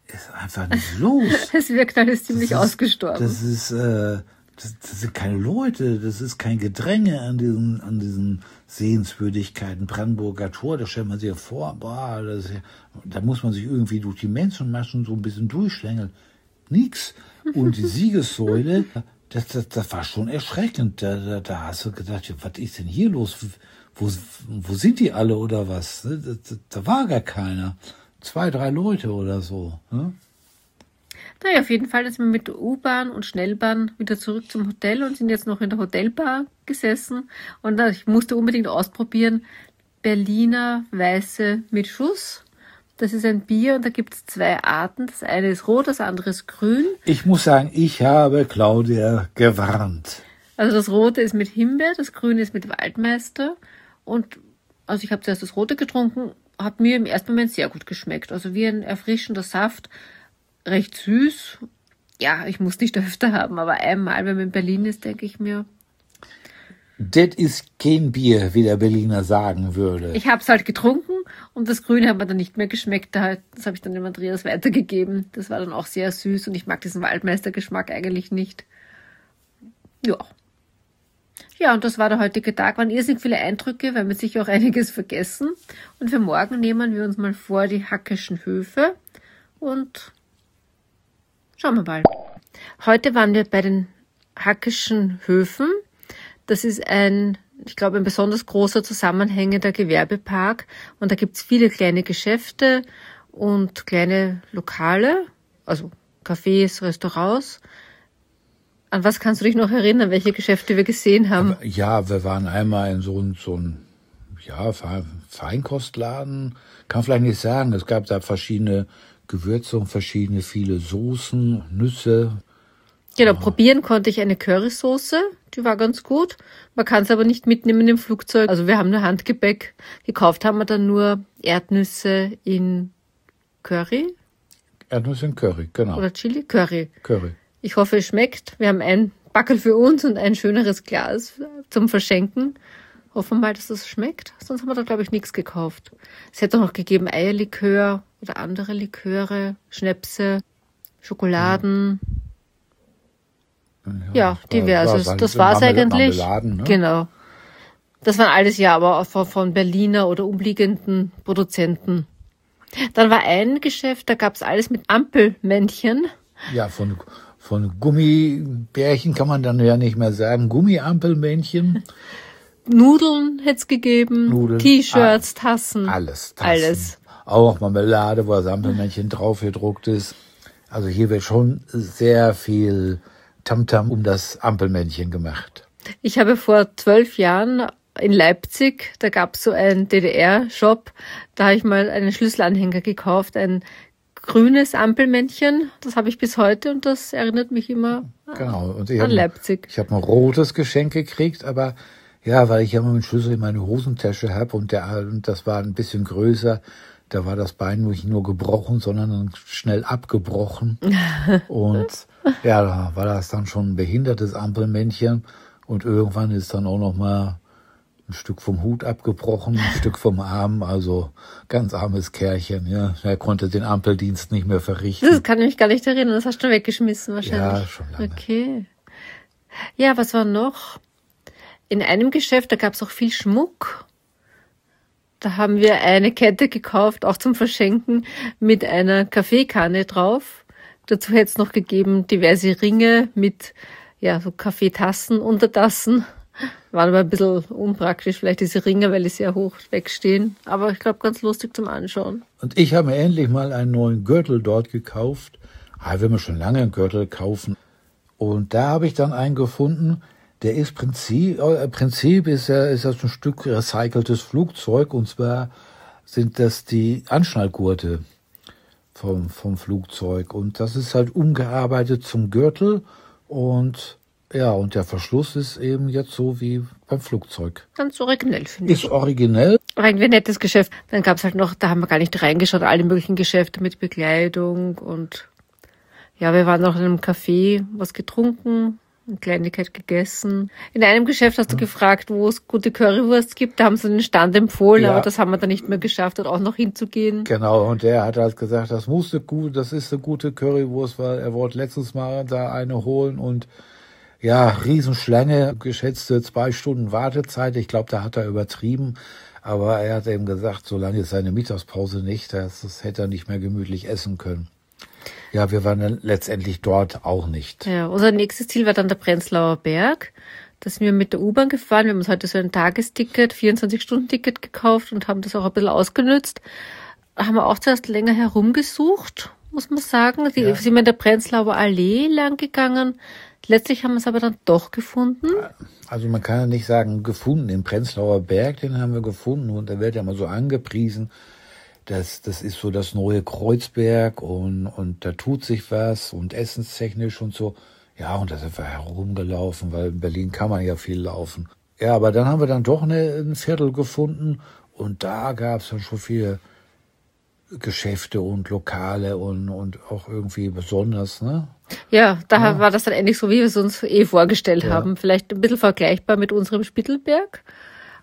Ist einfach nicht los. es wirkt alles ziemlich das ausgestorben. das ist, äh, das, das, sind keine Leute, das ist kein Gedränge an diesen, an diesen Sehenswürdigkeiten. Brandenburger Tor, da stellt man sich ja vor, boah, das, da muss man sich irgendwie durch die Menschenmaschen so ein bisschen durchschlängeln. Nix. Und die Siegessäule, das, das, das war schon erschreckend. Da, da, da hast du gedacht, was ist denn hier los? Wo, wo sind die alle oder was? Da, da, da war gar keiner. Zwei, drei Leute oder so. Ne? Naja, auf jeden Fall sind wir mit der U-Bahn und Schnellbahn wieder zurück zum Hotel und sind jetzt noch in der Hotelbar gesessen. Und ich musste unbedingt ausprobieren Berliner Weiße mit Schuss. Das ist ein Bier und da gibt es zwei Arten. Das eine ist rot, das andere ist grün. Ich muss sagen, ich habe Claudia gewarnt. Also das rote ist mit Himbeer, das grüne ist mit Waldmeister. Und also ich habe zuerst das rote getrunken, hat mir im ersten Moment sehr gut geschmeckt. Also wie ein erfrischender Saft recht süß. Ja, ich muss nicht öfter haben, aber einmal, wenn man in Berlin ist, denke ich mir. Das ist kein Bier, wie der Berliner sagen würde. Ich habe es halt getrunken und das Grüne hat mir dann nicht mehr geschmeckt. Das habe ich dann dem Andreas weitergegeben. Das war dann auch sehr süß und ich mag diesen Waldmeistergeschmack eigentlich nicht. Ja. Ja, und das war der heutige Tag. Waren irrsinnig viele Eindrücke, weil wir sicher auch einiges vergessen. Und für morgen nehmen wir uns mal vor die Hackischen Höfe und Schauen wir mal. Heute waren wir bei den Hackischen Höfen. Das ist ein, ich glaube, ein besonders großer zusammenhängender Gewerbepark. Und da gibt's viele kleine Geschäfte und kleine Lokale, also Cafés, Restaurants. An was kannst du dich noch erinnern, welche Geschäfte wir gesehen haben? Aber, ja, wir waren einmal in so, so einem ja, Feinkostladen. Kann vielleicht nicht sagen. Es gab da verschiedene Gewürze und verschiedene viele Soßen, Nüsse. Genau, ja. probieren konnte ich eine Currysoße, die war ganz gut. Man kann es aber nicht mitnehmen im Flugzeug. Also wir haben nur Handgepäck. Gekauft haben wir dann nur Erdnüsse in Curry. Erdnüsse in Curry, genau. Oder Chili? Curry. Curry. Ich hoffe, es schmeckt. Wir haben ein Backel für uns und ein schöneres Glas zum Verschenken. Hoffen wir mal, dass das schmeckt. Sonst haben wir da, glaube ich, nichts gekauft. Es hätte auch noch gegeben Eierlikör oder andere Liköre, Schnäpse, Schokoladen. Ja, ja diverses. Das, das war's eigentlich. Ne? Genau. Das waren alles ja aber von, von Berliner oder umliegenden Produzenten. Dann war ein Geschäft, da gab's alles mit Ampelmännchen. Ja, von, von Gummibärchen kann man dann ja nicht mehr sagen. Gummiampelmännchen. Nudeln hätte es gegeben, T-Shirts, Tassen. Alles. Tassen. Alles. Auch Marmelade, wo das Ampelmännchen drauf gedruckt ist. Also hier wird schon sehr viel Tamtam -Tam um das Ampelmännchen gemacht. Ich habe vor zwölf Jahren in Leipzig, da gab es so einen DDR-Shop, da habe ich mal einen Schlüsselanhänger gekauft, ein grünes Ampelmännchen. Das habe ich bis heute und das erinnert mich immer genau. und an Leipzig. ich habe ein rotes Geschenk gekriegt, aber ja, weil ich ja immer einen Schlüssel in meine Hosentasche habe und, der, und das war ein bisschen größer. Da war das Bein nicht nur gebrochen, sondern schnell abgebrochen. und ja, da war das dann schon ein behindertes Ampelmännchen. Und irgendwann ist dann auch noch mal ein Stück vom Hut abgebrochen, ein Stück vom Arm, also ganz armes Kerlchen, ja. Er konnte den Ampeldienst nicht mehr verrichten. Das kann ich mich gar nicht erinnern, das hast du weggeschmissen wahrscheinlich. Ja, schon lange. Okay. Ja, was war noch? In einem Geschäft, da gab es auch viel Schmuck. Da haben wir eine Kette gekauft, auch zum Verschenken, mit einer Kaffeekanne drauf. Dazu hätte es noch gegeben diverse Ringe mit ja, so Kaffeetassen, Untertassen. Waren aber ein bisschen unpraktisch, vielleicht diese Ringe, weil die sehr hoch wegstehen. Aber ich glaube, ganz lustig zum Anschauen. Und ich habe mir endlich mal einen neuen Gürtel dort gekauft. Ah, will mir schon lange einen Gürtel kaufen. Und da habe ich dann einen gefunden, der ist Prinzip, äh, Prinzip ist ja, ist das ein Stück recyceltes Flugzeug und zwar sind das die Anschnallgurte vom, vom Flugzeug und das ist halt umgearbeitet zum Gürtel und ja, und der Verschluss ist eben jetzt so wie beim Flugzeug. Ganz originell, finde ich. Ist originell. Ein nettes Geschäft. Dann gab's halt noch, da haben wir gar nicht reingeschaut, alle möglichen Geschäfte mit Bekleidung und ja, wir waren noch in einem Café, was getrunken, eine Kleinigkeit gegessen. In einem Geschäft hast du gefragt, wo es gute Currywurst gibt. Da haben sie einen Stand empfohlen, ja. aber das haben wir dann nicht mehr geschafft, dort auch noch hinzugehen. Genau, und der hat halt gesagt, das musste gut, das ist eine gute Currywurst, weil er wollte letztes Mal da eine holen und ja, Riesenschlange, geschätzte zwei Stunden Wartezeit. Ich glaube, da hat er übertrieben. Aber er hat eben gesagt, solange ist seine Mittagspause nicht, das, das hätte er nicht mehr gemütlich essen können. Ja, wir waren dann letztendlich dort auch nicht. Ja, unser nächstes Ziel war dann der Prenzlauer Berg. Da sind wir mit der U-Bahn gefahren. Wir haben uns heute so ein Tagesticket, 24-Stunden-Ticket gekauft und haben das auch ein bisschen ausgenützt. Da haben wir auch zuerst länger herumgesucht, muss man sagen. Die ja. sind wir in der Prenzlauer Allee lang gegangen. Letztlich haben wir es aber dann doch gefunden. Also man kann ja nicht sagen gefunden. Den Prenzlauer Berg, den haben wir gefunden und der wird ja mal so angepriesen das, das ist so das neue Kreuzberg und, und da tut sich was und essenstechnisch und so. Ja, und da sind wir herumgelaufen, weil in Berlin kann man ja viel laufen. Ja, aber dann haben wir dann doch eine, ein Viertel gefunden und da gab es dann schon viele Geschäfte und Lokale und, und auch irgendwie besonders, ne? Ja, da ja. war das dann endlich so, wie wir es uns eh vorgestellt ja. haben. Vielleicht ein bisschen vergleichbar mit unserem Spittelberg.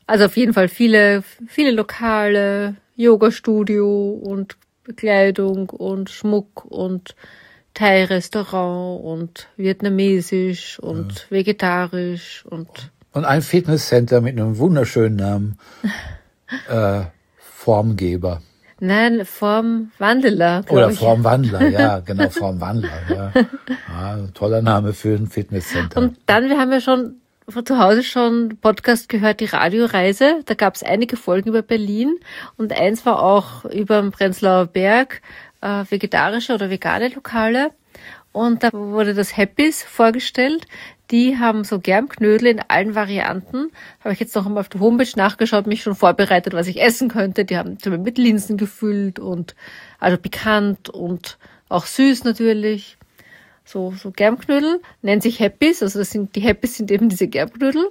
Also auf jeden Fall viele, viele Lokale, Yoga-Studio und Bekleidung und Schmuck und Thai-Restaurant und vietnamesisch und ja. vegetarisch und und ein Fitnesscenter mit einem wunderschönen Namen äh, Formgeber. Nein, Formwandler. Oder Formwandler, ja, genau, Formwandler. Ja. ja. toller Name für ein Fitnesscenter. Und dann, wir haben ja schon von zu Hause schon Podcast gehört, die Radioreise. Da gab es einige Folgen über Berlin und eins war auch über den Prenzlauer Berg, äh, vegetarische oder vegane Lokale. Und da wurde das Happys vorgestellt. Die haben so Germknödel in allen Varianten. Habe ich jetzt noch einmal auf der Homepage nachgeschaut, mich schon vorbereitet, was ich essen könnte. Die haben zum Beispiel mit Linsen gefüllt und also pikant und auch süß natürlich so, so Germknödel, nennt sich Happys, also das sind, die Happys sind eben diese Germknödel.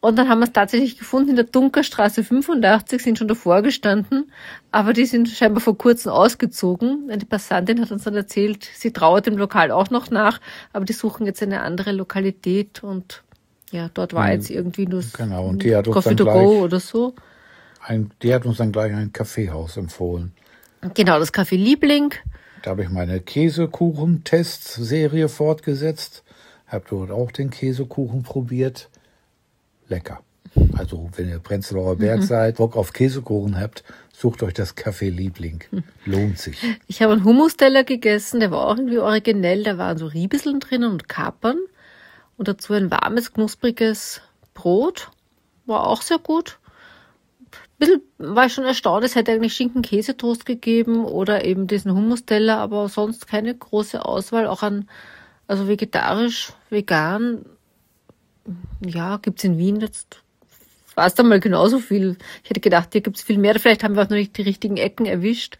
Und dann haben wir es tatsächlich gefunden in der Dunkerstraße 85, sind schon davor gestanden, aber die sind scheinbar vor kurzem ausgezogen. Die Passantin hat uns dann erzählt, sie trauert dem Lokal auch noch nach, aber die suchen jetzt eine andere Lokalität und ja, dort war jetzt irgendwie nur genau, und die hat uns Coffee dann to go oder so. ein, die hat uns dann gleich ein Kaffeehaus empfohlen. Genau, das Café Liebling. Da habe ich meine Käsekuchen-Testserie fortgesetzt. Habe dort auch den Käsekuchen probiert. Lecker. Also, wenn ihr Prenzlauer Berg seid, Bock auf Käsekuchen habt, sucht euch das Café Liebling. Lohnt sich. Ich habe einen Hummusteller gegessen, der war auch irgendwie originell. Da waren so Riebisseln drinnen und Kapern. Und dazu ein warmes, knuspriges Brot. War auch sehr gut. Bisschen war ich schon erstaunt, es hätte eigentlich Schinken-Käsetoast gegeben oder eben diesen Hummusteller, aber sonst keine große Auswahl. Auch an, also vegetarisch, vegan. Ja, gibt's in Wien jetzt fast einmal genauso viel. Ich hätte gedacht, hier gibt's viel mehr. Vielleicht haben wir auch noch nicht die richtigen Ecken erwischt,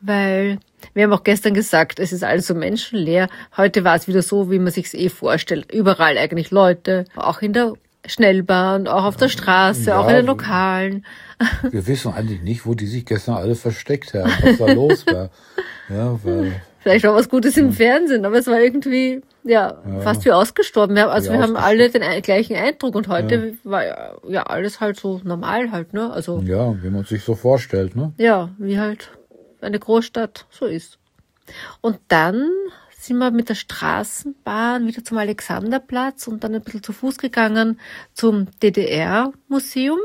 weil wir haben auch gestern gesagt, es ist alles so menschenleer. Heute war es wieder so, wie man sich's eh vorstellt. Überall eigentlich Leute, auch in der Schnellbahn, auch auf der Straße, Ja, auch in den Lokalen. Wir wissen eigentlich nicht, wo die sich gestern alle versteckt haben, was da los war. Ja, weil Vielleicht war was Gutes im Fernsehen, aber es war irgendwie, ja, fast wie ausgestorben. Wir haben, also Wie wir haben alle den gleichen Eindruck und heute war ja, ja alles halt so normal halt, ne? Also, ja, wie man sich so vorstellt, ne? ja, wie halt eine Großstadt so ist. Und dann sind wir mit der Straßenbahn wieder zum Alexanderplatz und dann ein bisschen zu Fuß gegangen zum DDR-Museum.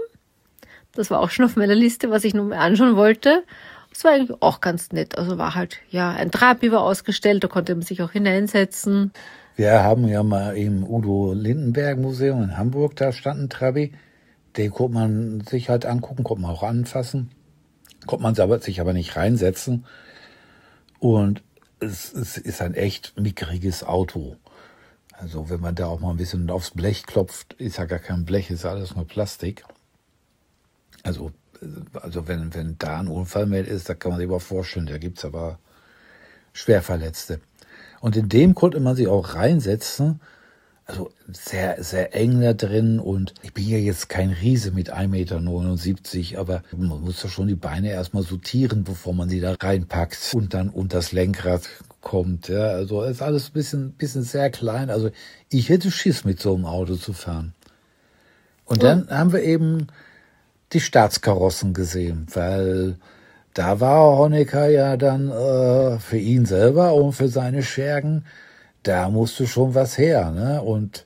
Das war auch schon auf meiner Liste, was ich noch mal anschauen wollte. Das war eigentlich auch ganz nett. Also war halt, ja, ein Trabi war ausgestellt, da konnte man sich auch hineinsetzen. Wir haben ja mal im Udo Lindenberg Museum in Hamburg, da stand ein Trabi. Den konnte man sich halt angucken, konnte man auch anfassen. Konnte man sich aber nicht reinsetzen. Und es, es ist ein echt mickriges Auto. Also wenn man da auch mal ein bisschen aufs Blech klopft, ist ja gar kein Blech, ist alles nur Plastik. Also, also wenn, wenn da ein Unfall mit ist, da kann man sich aber vorstellen, da gibt's aber Schwerverletzte. Und in dem konnte man sich auch reinsetzen. Also sehr, sehr eng da drin. Und ich bin ja jetzt kein Riese mit 1,79 Meter, aber man muss doch schon die Beine erstmal sortieren, bevor man sie da reinpackt und dann unter das Lenkrad kommt. Ja, also ist alles ein bisschen, bisschen sehr klein. Also ich hätte Schiss, mit so einem Auto zu fahren. Und dann haben wir eben die Staatskarossen gesehen, weil da war Honecker ja dann äh, für ihn selber und für seine Schergen, da musste schon was her. Ne? Und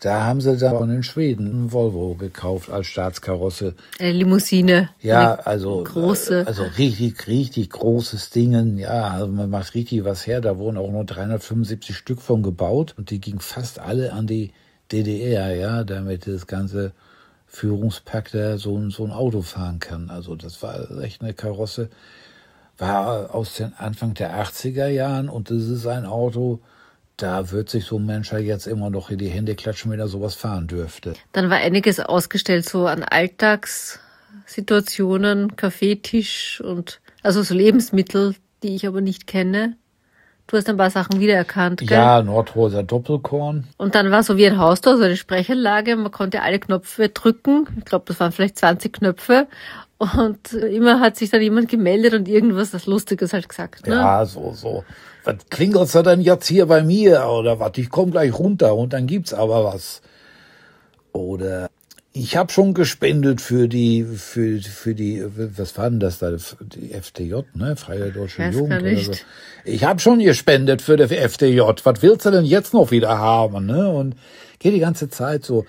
da haben sie dann in Schweden einen Volvo gekauft als Staatskarosse. Eine Limousine. Ja, also große. äh, also richtig, richtig großes Dingen. Ja, also man macht richtig was her. Da wurden auch nur 375 Stück von gebaut und die gingen fast alle an die DDR, ja, damit das ganze Führungspack da so, ein- so ein Auto fahren kann. Also das war echt eine Karosse. War aus den Anfang der 80er Jahren und das ist ein Auto, da wird sich so ein Mensch ja jetzt immer noch in die Hände klatschen, wenn er sowas fahren dürfte. Dann war einiges ausgestellt, so an Alltagssituationen, Kaffeetisch und also so Lebensmittel, die ich aber nicht kenne. Du hast ein paar Sachen wiedererkannt, gell? Ja, Nordhäuser Doppelkorn. Und dann war so wie ein Haustor, so eine Sprechanlage. Man konnte alle Knöpfe drücken. Ich glaube, das waren vielleicht 20 Knöpfe. Und immer hat sich dann jemand gemeldet und irgendwas das Lustiges halt gesagt. Ne? Ja, so, so. Was klingelt's da denn jetzt hier bei mir? Oder was? Ich komm gleich runter und dann gibt's aber was. Oder ich habe schon gespendet für die, für, für die, was war denn das da? Die FDJ, ne? Freie Deutsche Weiß Jugend oder so. Ich habe schon gespendet für die FDJ. Was willst du denn jetzt noch wieder haben? Ne? Und geht die ganze Zeit so.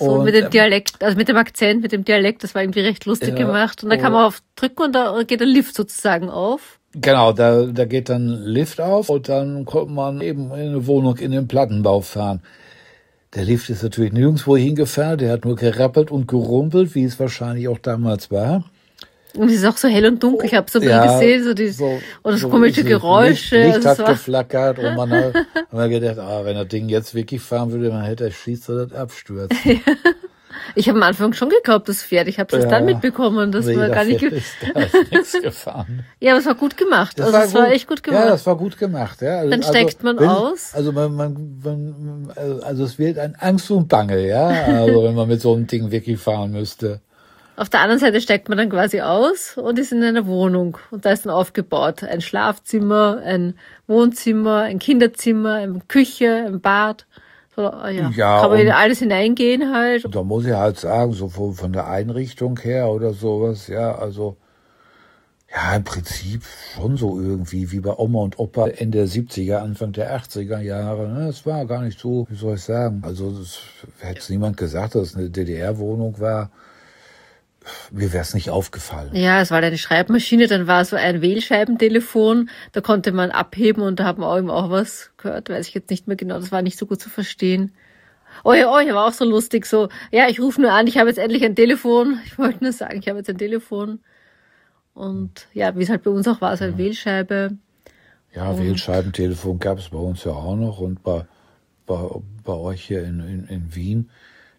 So und, mit dem ähm, Dialekt, also mit dem Akzent, mit dem Dialekt, das war irgendwie recht lustig Ja, gemacht. Und dann kann oh. man auf drücken und da geht der Lift sozusagen auf. Genau, da, da geht dann Lift auf und dann kommt man eben in eine Wohnung in den Plattenbau fahren. Der Lift ist natürlich nirgendwo hingefahren, der hat nur gerappelt und gerumpelt, wie es wahrscheinlich auch damals war. Und es ist auch so hell und dunkel. Ich habe so bisschen Ja, gesehen, so die, so- oder so so komische Geräusche. Licht, also Licht es hat war, geflackert und man hat, man hat gedacht, ah, wenn das Ding jetzt wirklich fahren würde, man hätte schießt, dass das abstürzt. Ich habe am Anfang schon geglaubt, das Pferd. Ich habe es ja, dann mitbekommen, dass nee, man gar nicht. Ist nichts gefahren. Ja, aber es war gut gemacht. Das also war es war gut. echt gut gemacht. Ja, das war gut gemacht. Ja. Also, Dann steigt man wenn, aus. Also man, man, man, also es wird ein Angst und Bange, ja. Also wenn man mit so einem Ding wirklich fahren müsste. Auf der anderen Seite steigt man dann quasi aus und ist in einer Wohnung. Und da ist dann aufgebaut ein Schlafzimmer, ein Wohnzimmer, ein Kinderzimmer, eine Küche, ein Bad. So, ja, Ja, kann man in alles hineingehen halt. Da muss ich halt sagen, so von, von der Einrichtung her oder sowas, ja, also ja, im Prinzip schon so irgendwie wie bei Oma und Opa Ende der 70er, Anfang der 80er Jahre. Ne? Es war gar nicht so, wie soll ich sagen, also es hätte niemand gesagt, dass es eine DDR-Wohnung war. Mir wäre es nicht aufgefallen. Ja, es war eine Schreibmaschine, dann war so ein Wählscheibentelefon, da konnte man abheben und da haben wir eben auch was gehört, weiß ich jetzt nicht mehr genau, das war nicht so gut zu verstehen. Oh ja, oh ja, war auch so lustig, so, ja, ich rufe nur an, ich habe jetzt endlich ein Telefon. Ich wollte nur sagen, ich habe jetzt ein Telefon. Und ja, wie es halt bei uns auch war, so eine Wählscheibe. Ja, Wählscheibentelefon gab es bei uns ja auch noch und bei, bei, bei euch hier in, in, in Wien,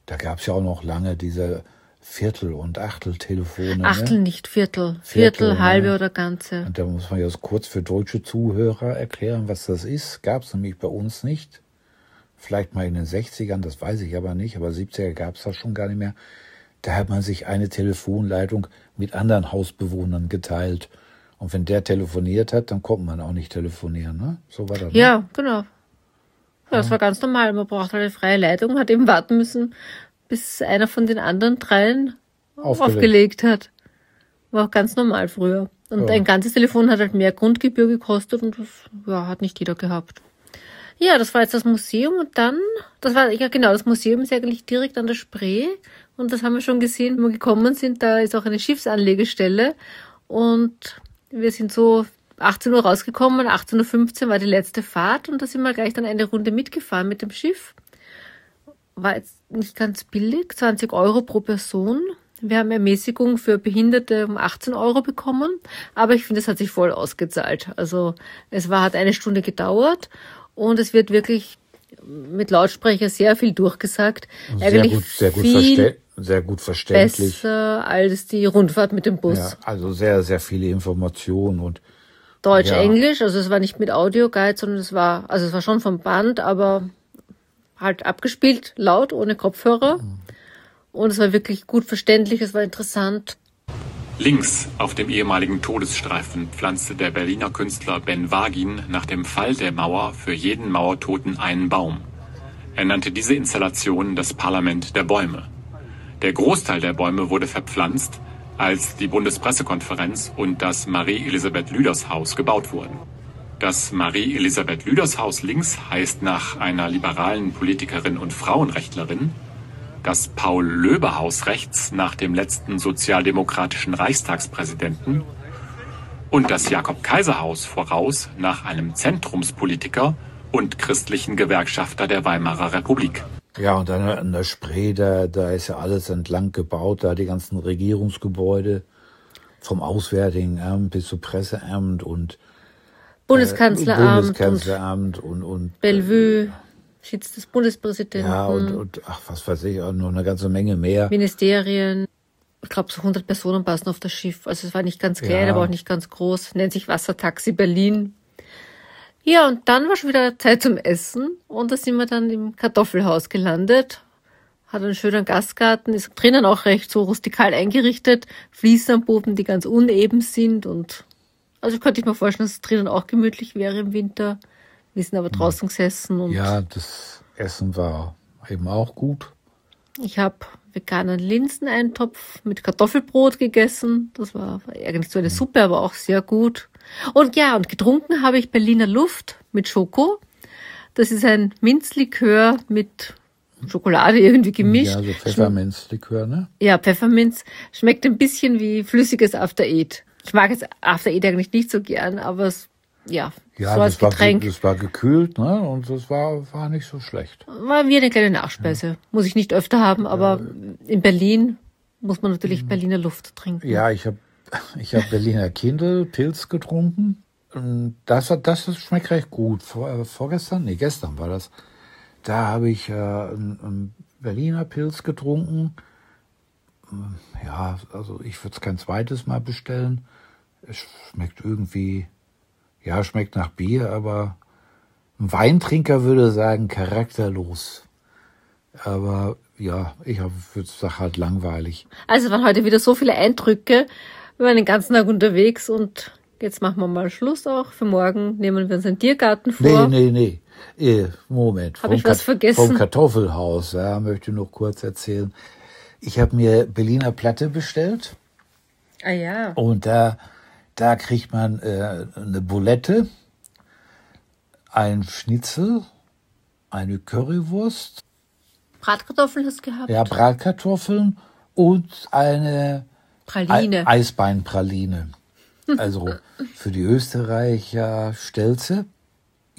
da gab es ja auch noch lange diese Viertel- und Achteltelefone. Achtel, Ne? nicht Viertel. Viertel, Viertel, halbe ja. oder ganze. Und da muss man jetzt kurz für deutsche Zuhörer erklären, was das ist. Gab es nämlich bei uns nicht. Vielleicht mal in den 60ern, das weiß ich aber nicht, aber 70er gab es das schon gar nicht mehr. Da hat man sich eine Telefonleitung mit anderen Hausbewohnern geteilt. Und wenn der telefoniert hat, dann konnte man auch nicht telefonieren. Ne? So war das. Ne? Ja, genau. Ja, das war ganz normal. Man braucht halt eine freie Leitung, hat eben warten müssen, bis einer von den anderen dreien Aufgelegt. aufgelegt hat. War auch ganz normal früher. Und Ja. ein ganzes Telefon hat halt mehr Grundgebühr gekostet und das ja, hat nicht jeder gehabt. Ja, das war jetzt das Museum und dann, das war, ja genau, das Museum ist eigentlich direkt an der Spree und das haben wir schon gesehen, wenn wir gekommen sind, da ist auch eine Schiffsanlegestelle und wir sind so 18 Uhr rausgekommen, 18.15 Uhr war die letzte Fahrt und da sind wir gleich dann eine Runde mitgefahren mit dem Schiff. War jetzt nicht ganz billig, 20 Euro pro Person. Wir haben Ermäßigung für Behinderte um 18 Euro bekommen, aber ich finde, es hat sich voll ausgezahlt. Also es war, hat eine Stunde gedauert und es wird wirklich mit Lautsprecher sehr viel durchgesagt. Sehr Eigentlich gut, sehr gut, verste sehr gut verständlich. besser als die Rundfahrt mit dem Bus. Ja, also sehr, sehr viele Informationen und Deutsch, Ja. Englisch, also es war nicht mit Audioguide, sondern es war, also es war schon vom Band, aber halt abgespielt, laut, ohne Kopfhörer. Und es war wirklich gut verständlich, es war interessant. Links auf dem ehemaligen Todesstreifen pflanzte der Berliner Künstler Ben Wagin nach dem Fall der Mauer für jeden Mauertoten einen Baum. Er nannte diese Installation das Parlament der Bäume. Der Großteil der Bäume wurde verpflanzt, als die Bundespressekonferenz und das Marie-Elisabeth Lüders Haus gebaut wurden. Das Marie-Elisabeth Lüders Haus links heißt nach einer liberalen Politikerin und Frauenrechtlerin, das Paul-Löbe-Haus rechts nach dem letzten sozialdemokratischen Reichstagspräsidenten und das Jakob-Kaiser-Haus voraus nach einem Zentrumspolitiker und christlichen Gewerkschafter der Weimarer Republik. Ja, und dann an der Spree, da, da ist ja alles entlang gebaut, da die ganzen Regierungsgebäude, vom Auswärtigen Amt bis zum Presseamt und Bundeskanzleramt Bundeskanzleramt und, und Bellevue, Sitz des Bundespräsidenten, ja, und, und ach, was weiß ich, auch noch eine ganze Menge mehr. Ministerien. Ich glaube, so 100 Personen passen auf das Schiff. Also es war nicht ganz klein, Ja. aber auch nicht ganz groß. Nennt sich Wassertaxi Berlin. Ja, und dann war schon wieder Zeit zum Essen. Und da sind wir dann im Kartoffelhaus gelandet. Hat einen schönen Gastgarten, ist drinnen auch recht so rustikal eingerichtet. Fliesen am Boden, die ganz uneben sind. Und also könnte ich mir vorstellen, dass es drinnen auch gemütlich wäre im Winter. Wir sind aber draußen gesessen und Ja, das Essen war eben auch gut. Ich habe veganen Linseneintopf mit Kartoffelbrot gegessen. Das war eigentlich so eine Suppe, aber auch sehr gut. Und ja, und getrunken habe ich Berliner Luft mit Schoko. Das ist ein Minzlikör mit Schokolade irgendwie gemischt. Ja, so Pfefferminzlikör, ne? Ja, Pfefferminz schmeckt ein bisschen wie flüssiges After Eight. Ich mag jetzt After Eight eigentlich nicht so gern, aber es, ja, Ja, so als das war, Getränk ge- das war gekühlt, ne? Und das war, war nicht so schlecht. war wie eine kleine Nachspeise. Muss ich nicht öfter haben, aber in Berlin muss man natürlich Berliner Luft trinken. Ja, ich habe ich hab Berliner Kindle, Pilz getrunken. Das, hat- das schmeckt recht gut. Vor, äh, vorgestern, nee, gestern war das. Da habe ich äh, ein, ein Berliner Pilz getrunken. Ja, also ich würde es kein zweites Mal bestellen. Es schmeckt irgendwie, ja, schmeckt nach Bier, aber ein Weintrinker würde sagen, charakterlos. Aber ja, ich würde sagen halt langweilig. Also waren heute wieder so viele Eindrücke. Wir waren den ganzen Tag unterwegs und jetzt machen wir mal Schluss auch. Für morgen nehmen wir uns einen Tiergarten vor. Nee, nee, nee. Äh, Moment. Habe ich was vergessen? Vom Kartoffelhaus, ja, möchte ich noch kurz erzählen. Ich habe mir Berliner Platte bestellt. Ah ja. Und da, da kriegt man äh, eine Bulette, ein Schnitzel, eine Currywurst. Bratkartoffeln hast du gehabt? Ja, Bratkartoffeln und eine Praline. E Eisbeinpraline. Also für die Österreicher Stelze.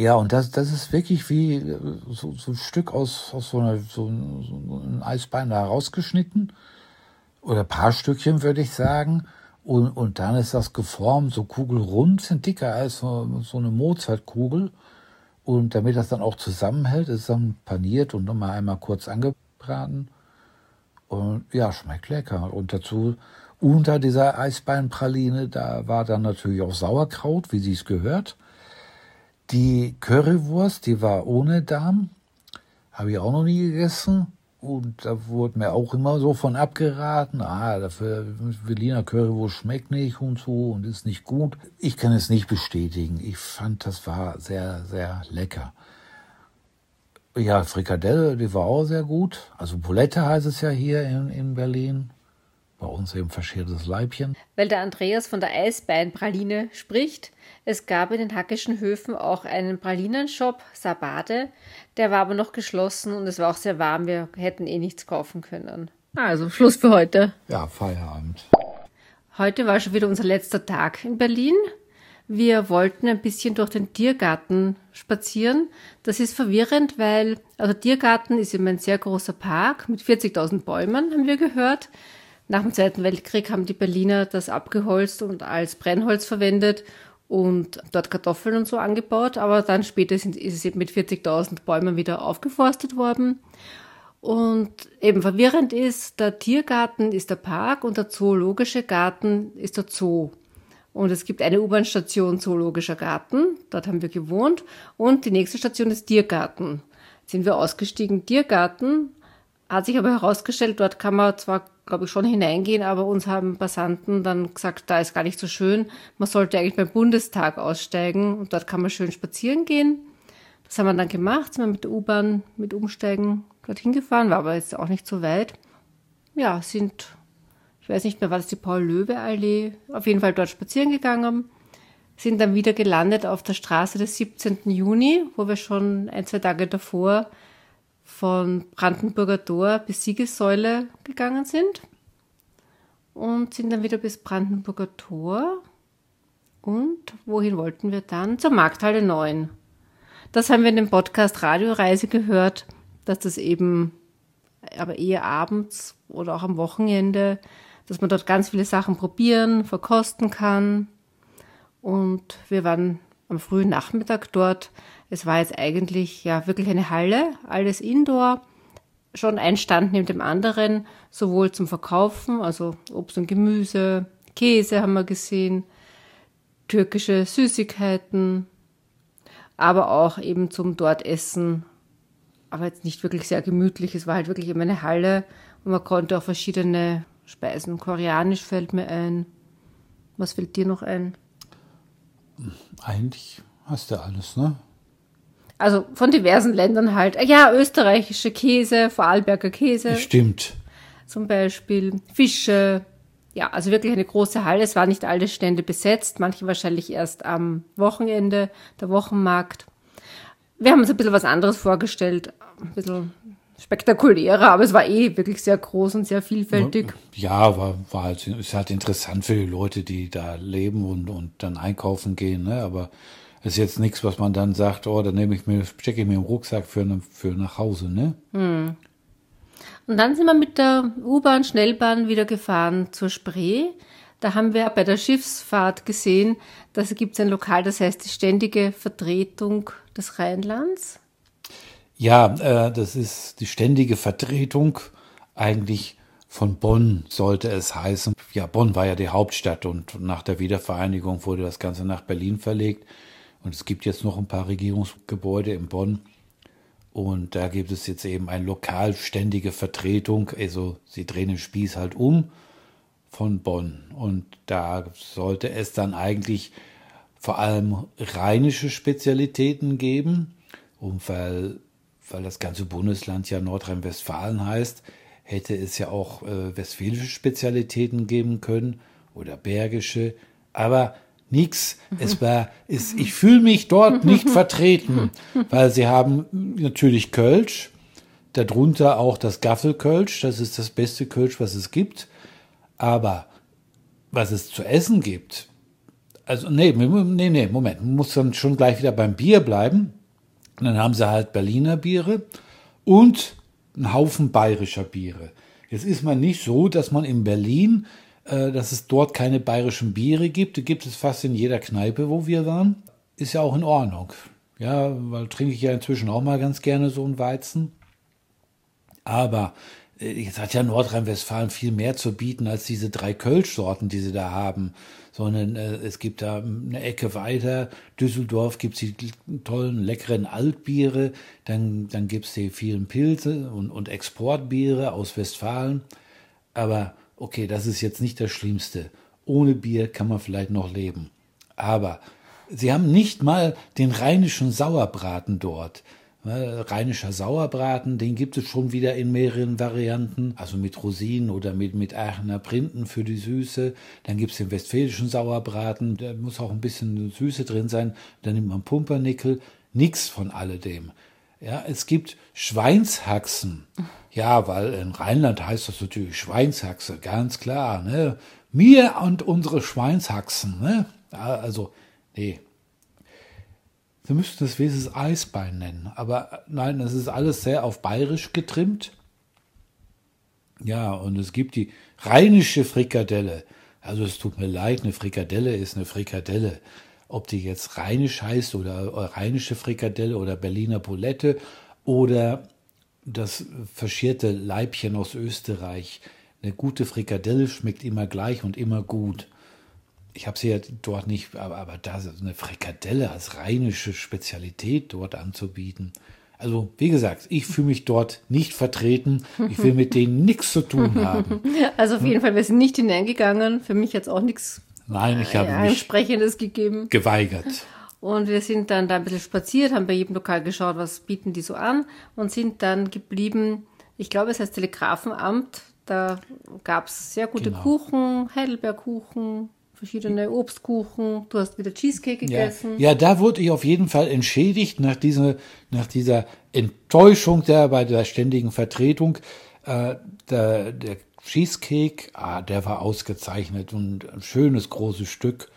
Ja, und das, das ist wirklich wie äh, so, so ein Stück aus, aus so, einer, so, so ein Eisbein da rausgeschnitten. Oder ein paar Stückchen, würde ich sagen. Und, und dann ist das geformt, so kugelrund, sind dicker als so, so eine Mozartkugel. Und damit das dann auch zusammenhält, ist dann paniert und nochmal einmal kurz angebraten. Und ja, schmeckt lecker. Und dazu, unter dieser Eisbeinpraline, da war dann natürlich auch Sauerkraut, wie sie es gehört. Die Currywurst, die war ohne Darm. Habe ich auch noch nie gegessen. Und da wurde mir auch immer so von abgeraten, ah, dafür Berliner Currywurst schmeckt nicht und so und ist nicht gut. Ich kann es nicht bestätigen. Ich fand, das war sehr, sehr lecker. Ja, Frikadelle, die war auch sehr gut. Also Bulette heißt es ja hier in, in Berlin. Bei uns eben verschiertes Leibchen. Weil der Andreas von der Eisbeinpraline spricht, es gab in den Hackischen Höfen auch einen Pralinenshop, Sabade. Der war aber noch geschlossen und es war auch sehr warm. Wir hätten eh nichts kaufen können. Also Schluss für heute. Ja, Feierabend. Heute war schon wieder unser letzter Tag in Berlin. Wir wollten ein bisschen durch den Tiergarten spazieren. Das ist verwirrend, weil, also Tiergarten ist eben ein sehr großer Park mit 40.000 Bäumen, haben wir gehört. Nach dem Zweiten Weltkrieg haben die Berliner das abgeholzt und als Brennholz verwendet und dort Kartoffeln und so angebaut, aber dann später sind, ist es eben mit 40.000 Bäumen wieder aufgeforstet worden. Und eben verwirrend ist, der Tiergarten ist der Park und der zoologische Garten ist der Zoo. Und es gibt eine U-Bahn-Station Zoologischer Garten, dort haben wir gewohnt, und die nächste Station ist Tiergarten. Jetzt sind wir ausgestiegen, Tiergarten, hat sich aber herausgestellt, dort kann man zwar glaube ich, schon hineingehen, aber uns haben Passanten dann gesagt, da ist gar nicht so schön. Man sollte eigentlich beim Bundestag aussteigen und dort kann man schön spazieren gehen. Das haben wir dann gemacht, sind wir mit der U-Bahn mit Umsteigen dorthin gefahren, war aber jetzt auch nicht so weit. Ja, sind, ich weiß nicht mehr, war das die Paul-Löwe-Allee, auf jeden Fall dort spazieren gegangen, sind dann wieder gelandet auf der Straße des 17. Juni, wo wir schon ein, zwei Tage davor von Brandenburger Tor bis Siegessäule gegangen sind und sind dann wieder bis Brandenburger Tor. Und wohin wollten wir dann? Zur Markthalle 9. Das haben wir in dem Podcast Radioreise gehört, dass das eben aber eher abends oder auch am Wochenende, dass man dort ganz viele Sachen probieren, verkosten kann. Und wir waren am frühen Nachmittag dort. Es war jetzt eigentlich ja wirklich eine Halle, alles Indoor, schon ein Stand neben dem anderen, sowohl zum Verkaufen, also Obst und Gemüse, Käse haben wir gesehen, türkische Süßigkeiten, aber auch eben zum dort essen, aber jetzt nicht wirklich sehr gemütlich. Es war halt wirklich immer eine Halle und man konnte auch verschiedene Speisen. Koreanisch fällt mir ein. Was fällt dir noch ein? Eigentlich hast du alles, ne? Also von diversen Ländern halt. Ja, österreichische Käse, Vorarlberger Käse. Stimmt. Zum Beispiel Fische. Ja, also wirklich eine große Halle. Es waren nicht alle Stände besetzt, manche wahrscheinlich erst am Wochenende, der Wochenmarkt. Wir haben uns ein bisschen was anderes vorgestellt, ein bisschen spektakulärer, aber es war eh wirklich sehr groß und sehr vielfältig. Ja, war, war halt, ist halt interessant für die Leute, die da leben und, und dann einkaufen gehen, ne? Aber ist jetzt nichts, was man dann sagt, oh, dann nehme ich mir, stecke ich mir im Rucksack für, ne, für nach Hause, ne? Hm. Und dann sind wir mit der U-Bahn, Schnellbahn wieder gefahren zur Spree. Da haben wir bei der Schiffsfahrt gesehen, dass es gibt ein Lokal, das heißt die ständige Vertretung des Rheinlands. Ja, äh, das ist die ständige Vertretung eigentlich von Bonn sollte es heißen. Ja, Bonn war ja die Hauptstadt und nach der Wiedervereinigung wurde das Ganze nach Berlin verlegt. Und es gibt jetzt noch ein paar Regierungsgebäude in Bonn. Und da gibt es jetzt eben eine lokal ständige Vertretung. Also sie drehen den Spieß halt um von Bonn. Und da sollte es dann eigentlich vor allem rheinische Spezialitäten geben. Und weil, weil das ganze Bundesland ja Nordrhein-Westfalen heißt, hätte es ja auch äh, westfälische Spezialitäten geben können oder bergische. Aber nix. Es war, es, ich fühle mich dort nicht vertreten, weil sie haben natürlich Kölsch, darunter auch das Gaffelkölsch, das ist das beste Kölsch, was es gibt. Aber was es zu essen gibt, also nee, nee, nee, Moment, man muss dann schon gleich wieder beim Bier bleiben. Und dann haben sie halt Berliner Biere und einen Haufen bayerischer Biere. Jetzt ist man nicht so, dass man in Berlin dass es dort keine bayerischen Biere gibt. Die gibt es fast in jeder Kneipe, wo wir waren. Ist ja auch in Ordnung. Ja, weil trinke ich ja inzwischen auch mal ganz gerne so einen Weizen. Aber äh, jetzt hat ja Nordrhein-Westfalen viel mehr zu bieten als diese drei Kölschsorten, die sie da haben. Sondern äh, es gibt da eine Ecke weiter, Düsseldorf gibt es die tollen, leckeren Altbiere, dann, dann gibt es die vielen Pilze und, und Exportbiere aus Westfalen. Aber okay, das ist jetzt nicht das Schlimmste. Ohne Bier kann man vielleicht noch leben. Aber sie haben nicht mal den rheinischen Sauerbraten dort. Rheinischer Sauerbraten, den gibt es schon wieder in mehreren Varianten, also mit Rosinen oder mit, mit Aachener Printen für die Süße. Dann gibt es den westfälischen Sauerbraten, da muss auch ein bisschen Süße drin sein. Dann nimmt man Pumpernickel. Nix von alledem. Ja, es gibt Schweinshaxen. Ja, weil in Rheinland heißt das natürlich Schweinshaxe, ganz klar. Ne? Mir und unsere Schweinshaxen. Ne? Also, nee. Sie müssten das wenigstens Eisbein nennen. Aber nein, das ist alles sehr auf bayerisch getrimmt. Ja, und es gibt die rheinische Frikadelle. Also es tut mir leid, eine Frikadelle ist eine Frikadelle ob die jetzt rheinisch heißt oder rheinische Frikadelle oder Berliner Bulette oder das verschierte Leibchen aus Österreich. Eine gute Frikadelle schmeckt immer gleich und immer gut. Ich habe sie ja dort nicht, aber, aber da eine Frikadelle als rheinische Spezialität dort anzubieten. Also, wie gesagt, ich fühle mich dort nicht vertreten. Ich will mit denen nichts zu tun haben. Also auf jeden Fall, wir sind nicht hineingegangen. Für mich jetzt auch nichts Nein, ich habe ein entsprechendes gegeben. Geweigert. Und wir sind dann da ein bisschen spaziert, haben bei jedem Lokal geschaut, was bieten die so an und sind dann geblieben, ich glaube, es heißt Telegrafenamt. Da gab es sehr gute genau. Kuchen, Heidelbeerkuchen, verschiedene Obstkuchen. Du hast wieder Cheesecake gegessen. Ja, ja da wurde ich auf jeden Fall entschädigt nach dieser, nach dieser Enttäuschung der bei der ständigen Vertretung. Äh, der, der Cheesecake, ah, der war ausgezeichnet und ein schönes großes Stück.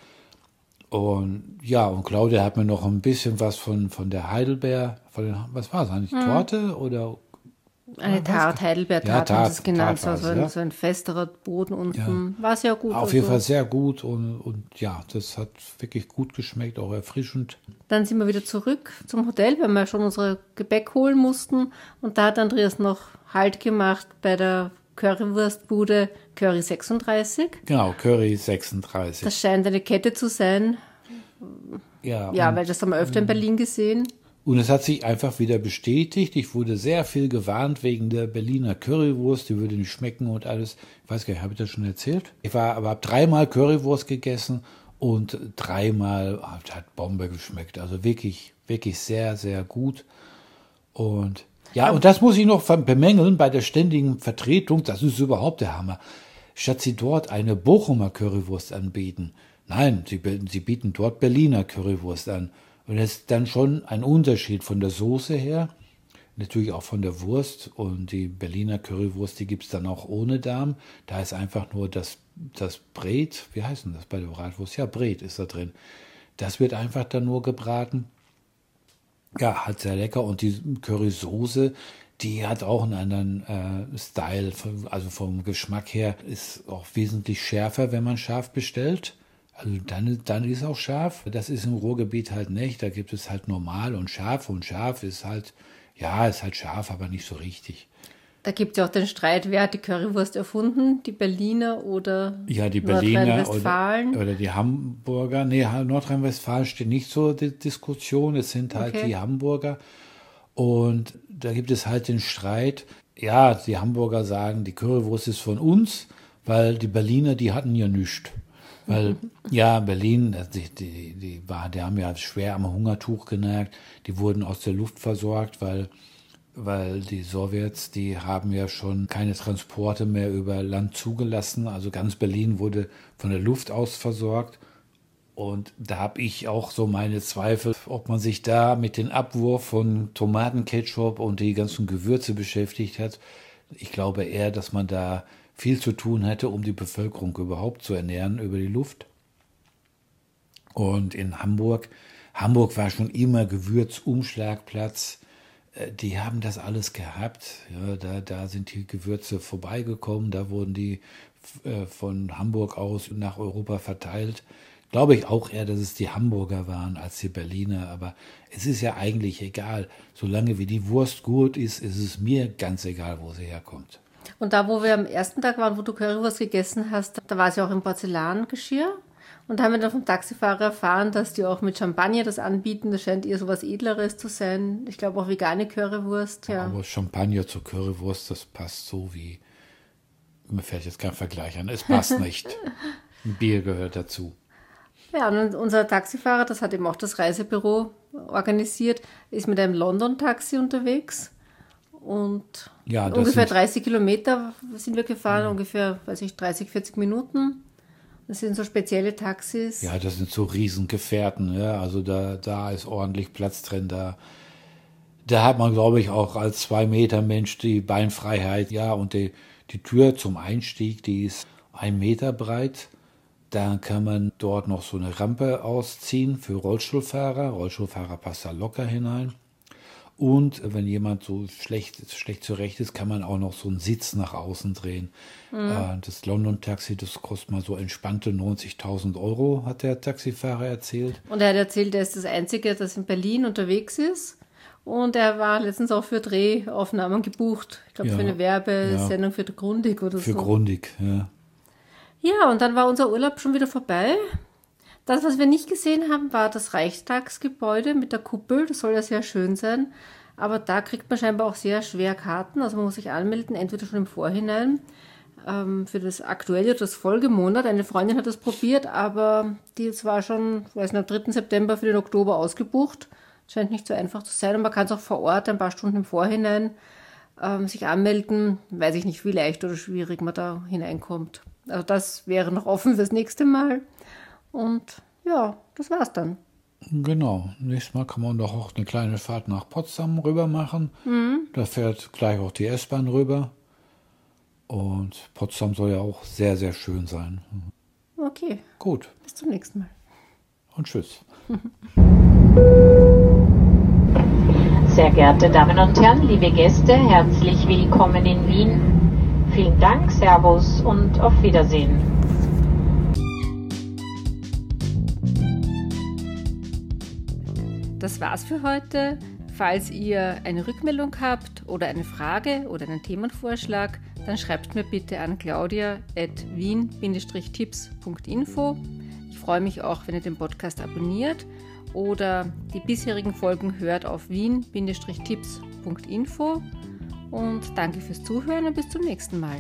Und ja, und Claudia hat mir noch ein bisschen was von, von der Heidelbeer, von den, was war es eigentlich, hm. Torte oder? Eine Tart, Heidelbeer-Tart ja, sie es genannt, Tart so, ein, ja. so ein festerer Boden unten. Ja. War sehr gut. Auf jeden Fall sehr gut und, und ja, das hat wirklich gut geschmeckt, auch erfrischend. Dann sind wir wieder zurück zum Hotel, weil wir schon unsere Gebäck holen mussten. Und da hat Andreas noch Halt gemacht bei der Currywurstbude Curry 36. Genau, Curry 36. Das scheint eine Kette zu sein. Ja, ja weil das haben wir öfter in Berlin gesehen. Und es hat sich einfach wieder bestätigt. Ich wurde sehr viel gewarnt wegen der Berliner Currywurst. Die würde nicht schmecken und alles. Ich weiß gar nicht, habe ich das schon erzählt? Ich war aber habe dreimal Currywurst gegessen und dreimal hat Bombe geschmeckt. Also wirklich, wirklich sehr, sehr gut. Und ja, und das muss ich noch bemängeln bei der ständigen Vertretung. Das ist überhaupt der Hammer. Statt sie dort eine Bochumer Currywurst anbieten. Nein, sie, sie bieten dort Berliner Currywurst an. Und es ist dann schon ein Unterschied von der Soße her. Natürlich auch von der Wurst. Und die Berliner Currywurst, die gibt's dann auch ohne Darm. Da ist einfach nur das, das Bret. Wie heißt denn das bei der Bratwurst? Ja, Bret ist da drin. Das wird einfach dann nur gebraten. Ja, halt sehr lecker. Und die Currysoße, die hat auch einen anderen äh, Style. Also vom Geschmack her ist auch wesentlich schärfer, wenn man scharf bestellt. Also dann, dann ist auch scharf. Das ist im Ruhrgebiet halt nicht. Da gibt es halt normal und scharf. Und scharf ist halt Ja, ist halt scharf, aber nicht so richtig. Da gibt es ja auch den Streit, wer hat die Currywurst erfunden? Die Berliner oder Ja, die Berliner oder, Nordrhein-Westfalen? oder die Hamburger. Nee, Nordrhein-Westfalen steht nicht zur Di- Diskussion. Es sind halt Okay. die Hamburger. Und da gibt es halt den Streit. Ja, die Hamburger sagen, die Currywurst ist von uns, weil die Berliner, die hatten ja nichts. Weil, ja, Berlin, äh, die, die, die, war, die haben ja schwer am Hungertuch genagt. Die wurden aus der Luft versorgt, weil weil die Sowjets, die haben ja schon keine Transporte mehr über Land zugelassen. Also ganz Berlin wurde von der Luft aus versorgt. Und da habe ich auch so meine Zweifel, ob man sich da mit dem Abwurf von Tomatenketchup und die ganzen Gewürze beschäftigt hat. Ich glaube eher, dass man da viel zu tun hätte, um die Bevölkerung überhaupt zu ernähren über die Luft. Und in Hamburg, Hamburg war schon immer Gewürzumschlagplatz. Äh, Die haben das alles gehabt. Ja, da, da sind die Gewürze vorbeigekommen. Da wurden die äh, von Hamburg aus nach Europa verteilt. Glaube ich auch eher, dass es die Hamburger waren als die Berliner. Aber es ist ja eigentlich egal. Solange wie die Wurst gut ist, ist es mir ganz egal, wo sie herkommt. Und da, wo wir am ersten Tag waren, wo du Currywurst gegessen hast, da war sie auch im Porzellangeschirr. Und haben wir dann vom Taxifahrer erfahren, dass die auch mit Champagner das anbieten. Das scheint eher so was Edleres zu sein. Ich glaube auch vegane Currywurst. Ja. Aber Champagner zur Currywurst, das passt so wie. Mir fällt jetzt kein Vergleich an. Es passt nicht. Ein Bier gehört dazu. Ja, und unser Taxifahrer, das hat eben auch das Reisebüro organisiert, ist mit einem London-Taxi unterwegs. Und Ja, ungefähr sind- 30 Kilometer sind wir gefahren, ungefähr, weiß ich, 30, 40 Minuten. Das sind so spezielle Taxis. Ja, das sind so Riesengefährten, ja. Also da, da ist ordentlich Platz drin. Da, da hat man, glaube ich, auch als zwei Meter Mensch die Beinfreiheit. Ja, und die, die Tür zum Einstieg, die ist ein Meter breit. Da kann man dort noch so eine Rampe ausziehen für Rollstuhlfahrer. Rollstuhlfahrer passt da locker hinein. Und wenn jemand so schlecht, schlecht zurecht ist, kann man auch noch so einen Sitz nach außen drehen. Äh, Das London-Taxi, das kostet mal so entspannte 90.000 Euro, hat der Taxifahrer erzählt. Und er hat erzählt, er ist das Einzige, das in Berlin unterwegs ist. Und er war letztens auch für Drehaufnahmen gebucht. Ich glaube, Ja, für eine Werbesendung für Grundig oder Für so. Grundig, ja. Ja, und dann war unser Urlaub schon wieder vorbei. Das, was wir nicht gesehen haben, war das Reichstagsgebäude mit der Kuppel. Das soll ja sehr schön sein. Aber da kriegt man scheinbar auch sehr schwer Karten. Also man muss sich anmelden, entweder schon im Vorhinein ähm, für das aktuelle oder das Folgemonat. Eine Freundin hat das probiert, aber die ist zwar schon, weiß nicht, am 3. September für den Oktober ausgebucht. Scheint nicht so einfach zu sein. Und man kann es auch vor Ort ein paar Stunden im Vorhinein ähm, sich anmelden. Weiß ich nicht, wie leicht oder schwierig man da hineinkommt. Also das wäre noch offen fürs nächste Mal. Und ja, das war's dann. Genau. Nächstes Mal kann man doch auch eine kleine Fahrt nach Potsdam rüber machen. Da fährt gleich auch die S-Bahn rüber. Und Potsdam soll ja auch sehr, sehr schön sein. Okay, Gut. bis zum nächsten Mal. Und tschüss. Sehr geehrte Damen und Herren, liebe Gäste, herzlich willkommen in Wien. Vielen Dank, Servus und auf Wiedersehen. Das war's für heute. Falls ihr eine Rückmeldung habt oder eine Frage oder einen Themenvorschlag, dann schreibt mir bitte an claudia.wien-tipps.info. Ich freue mich auch, wenn ihr den Podcast abonniert oder die bisherigen Folgen hört auf wien-tipps.info. Und danke fürs Zuhören und bis zum nächsten Mal.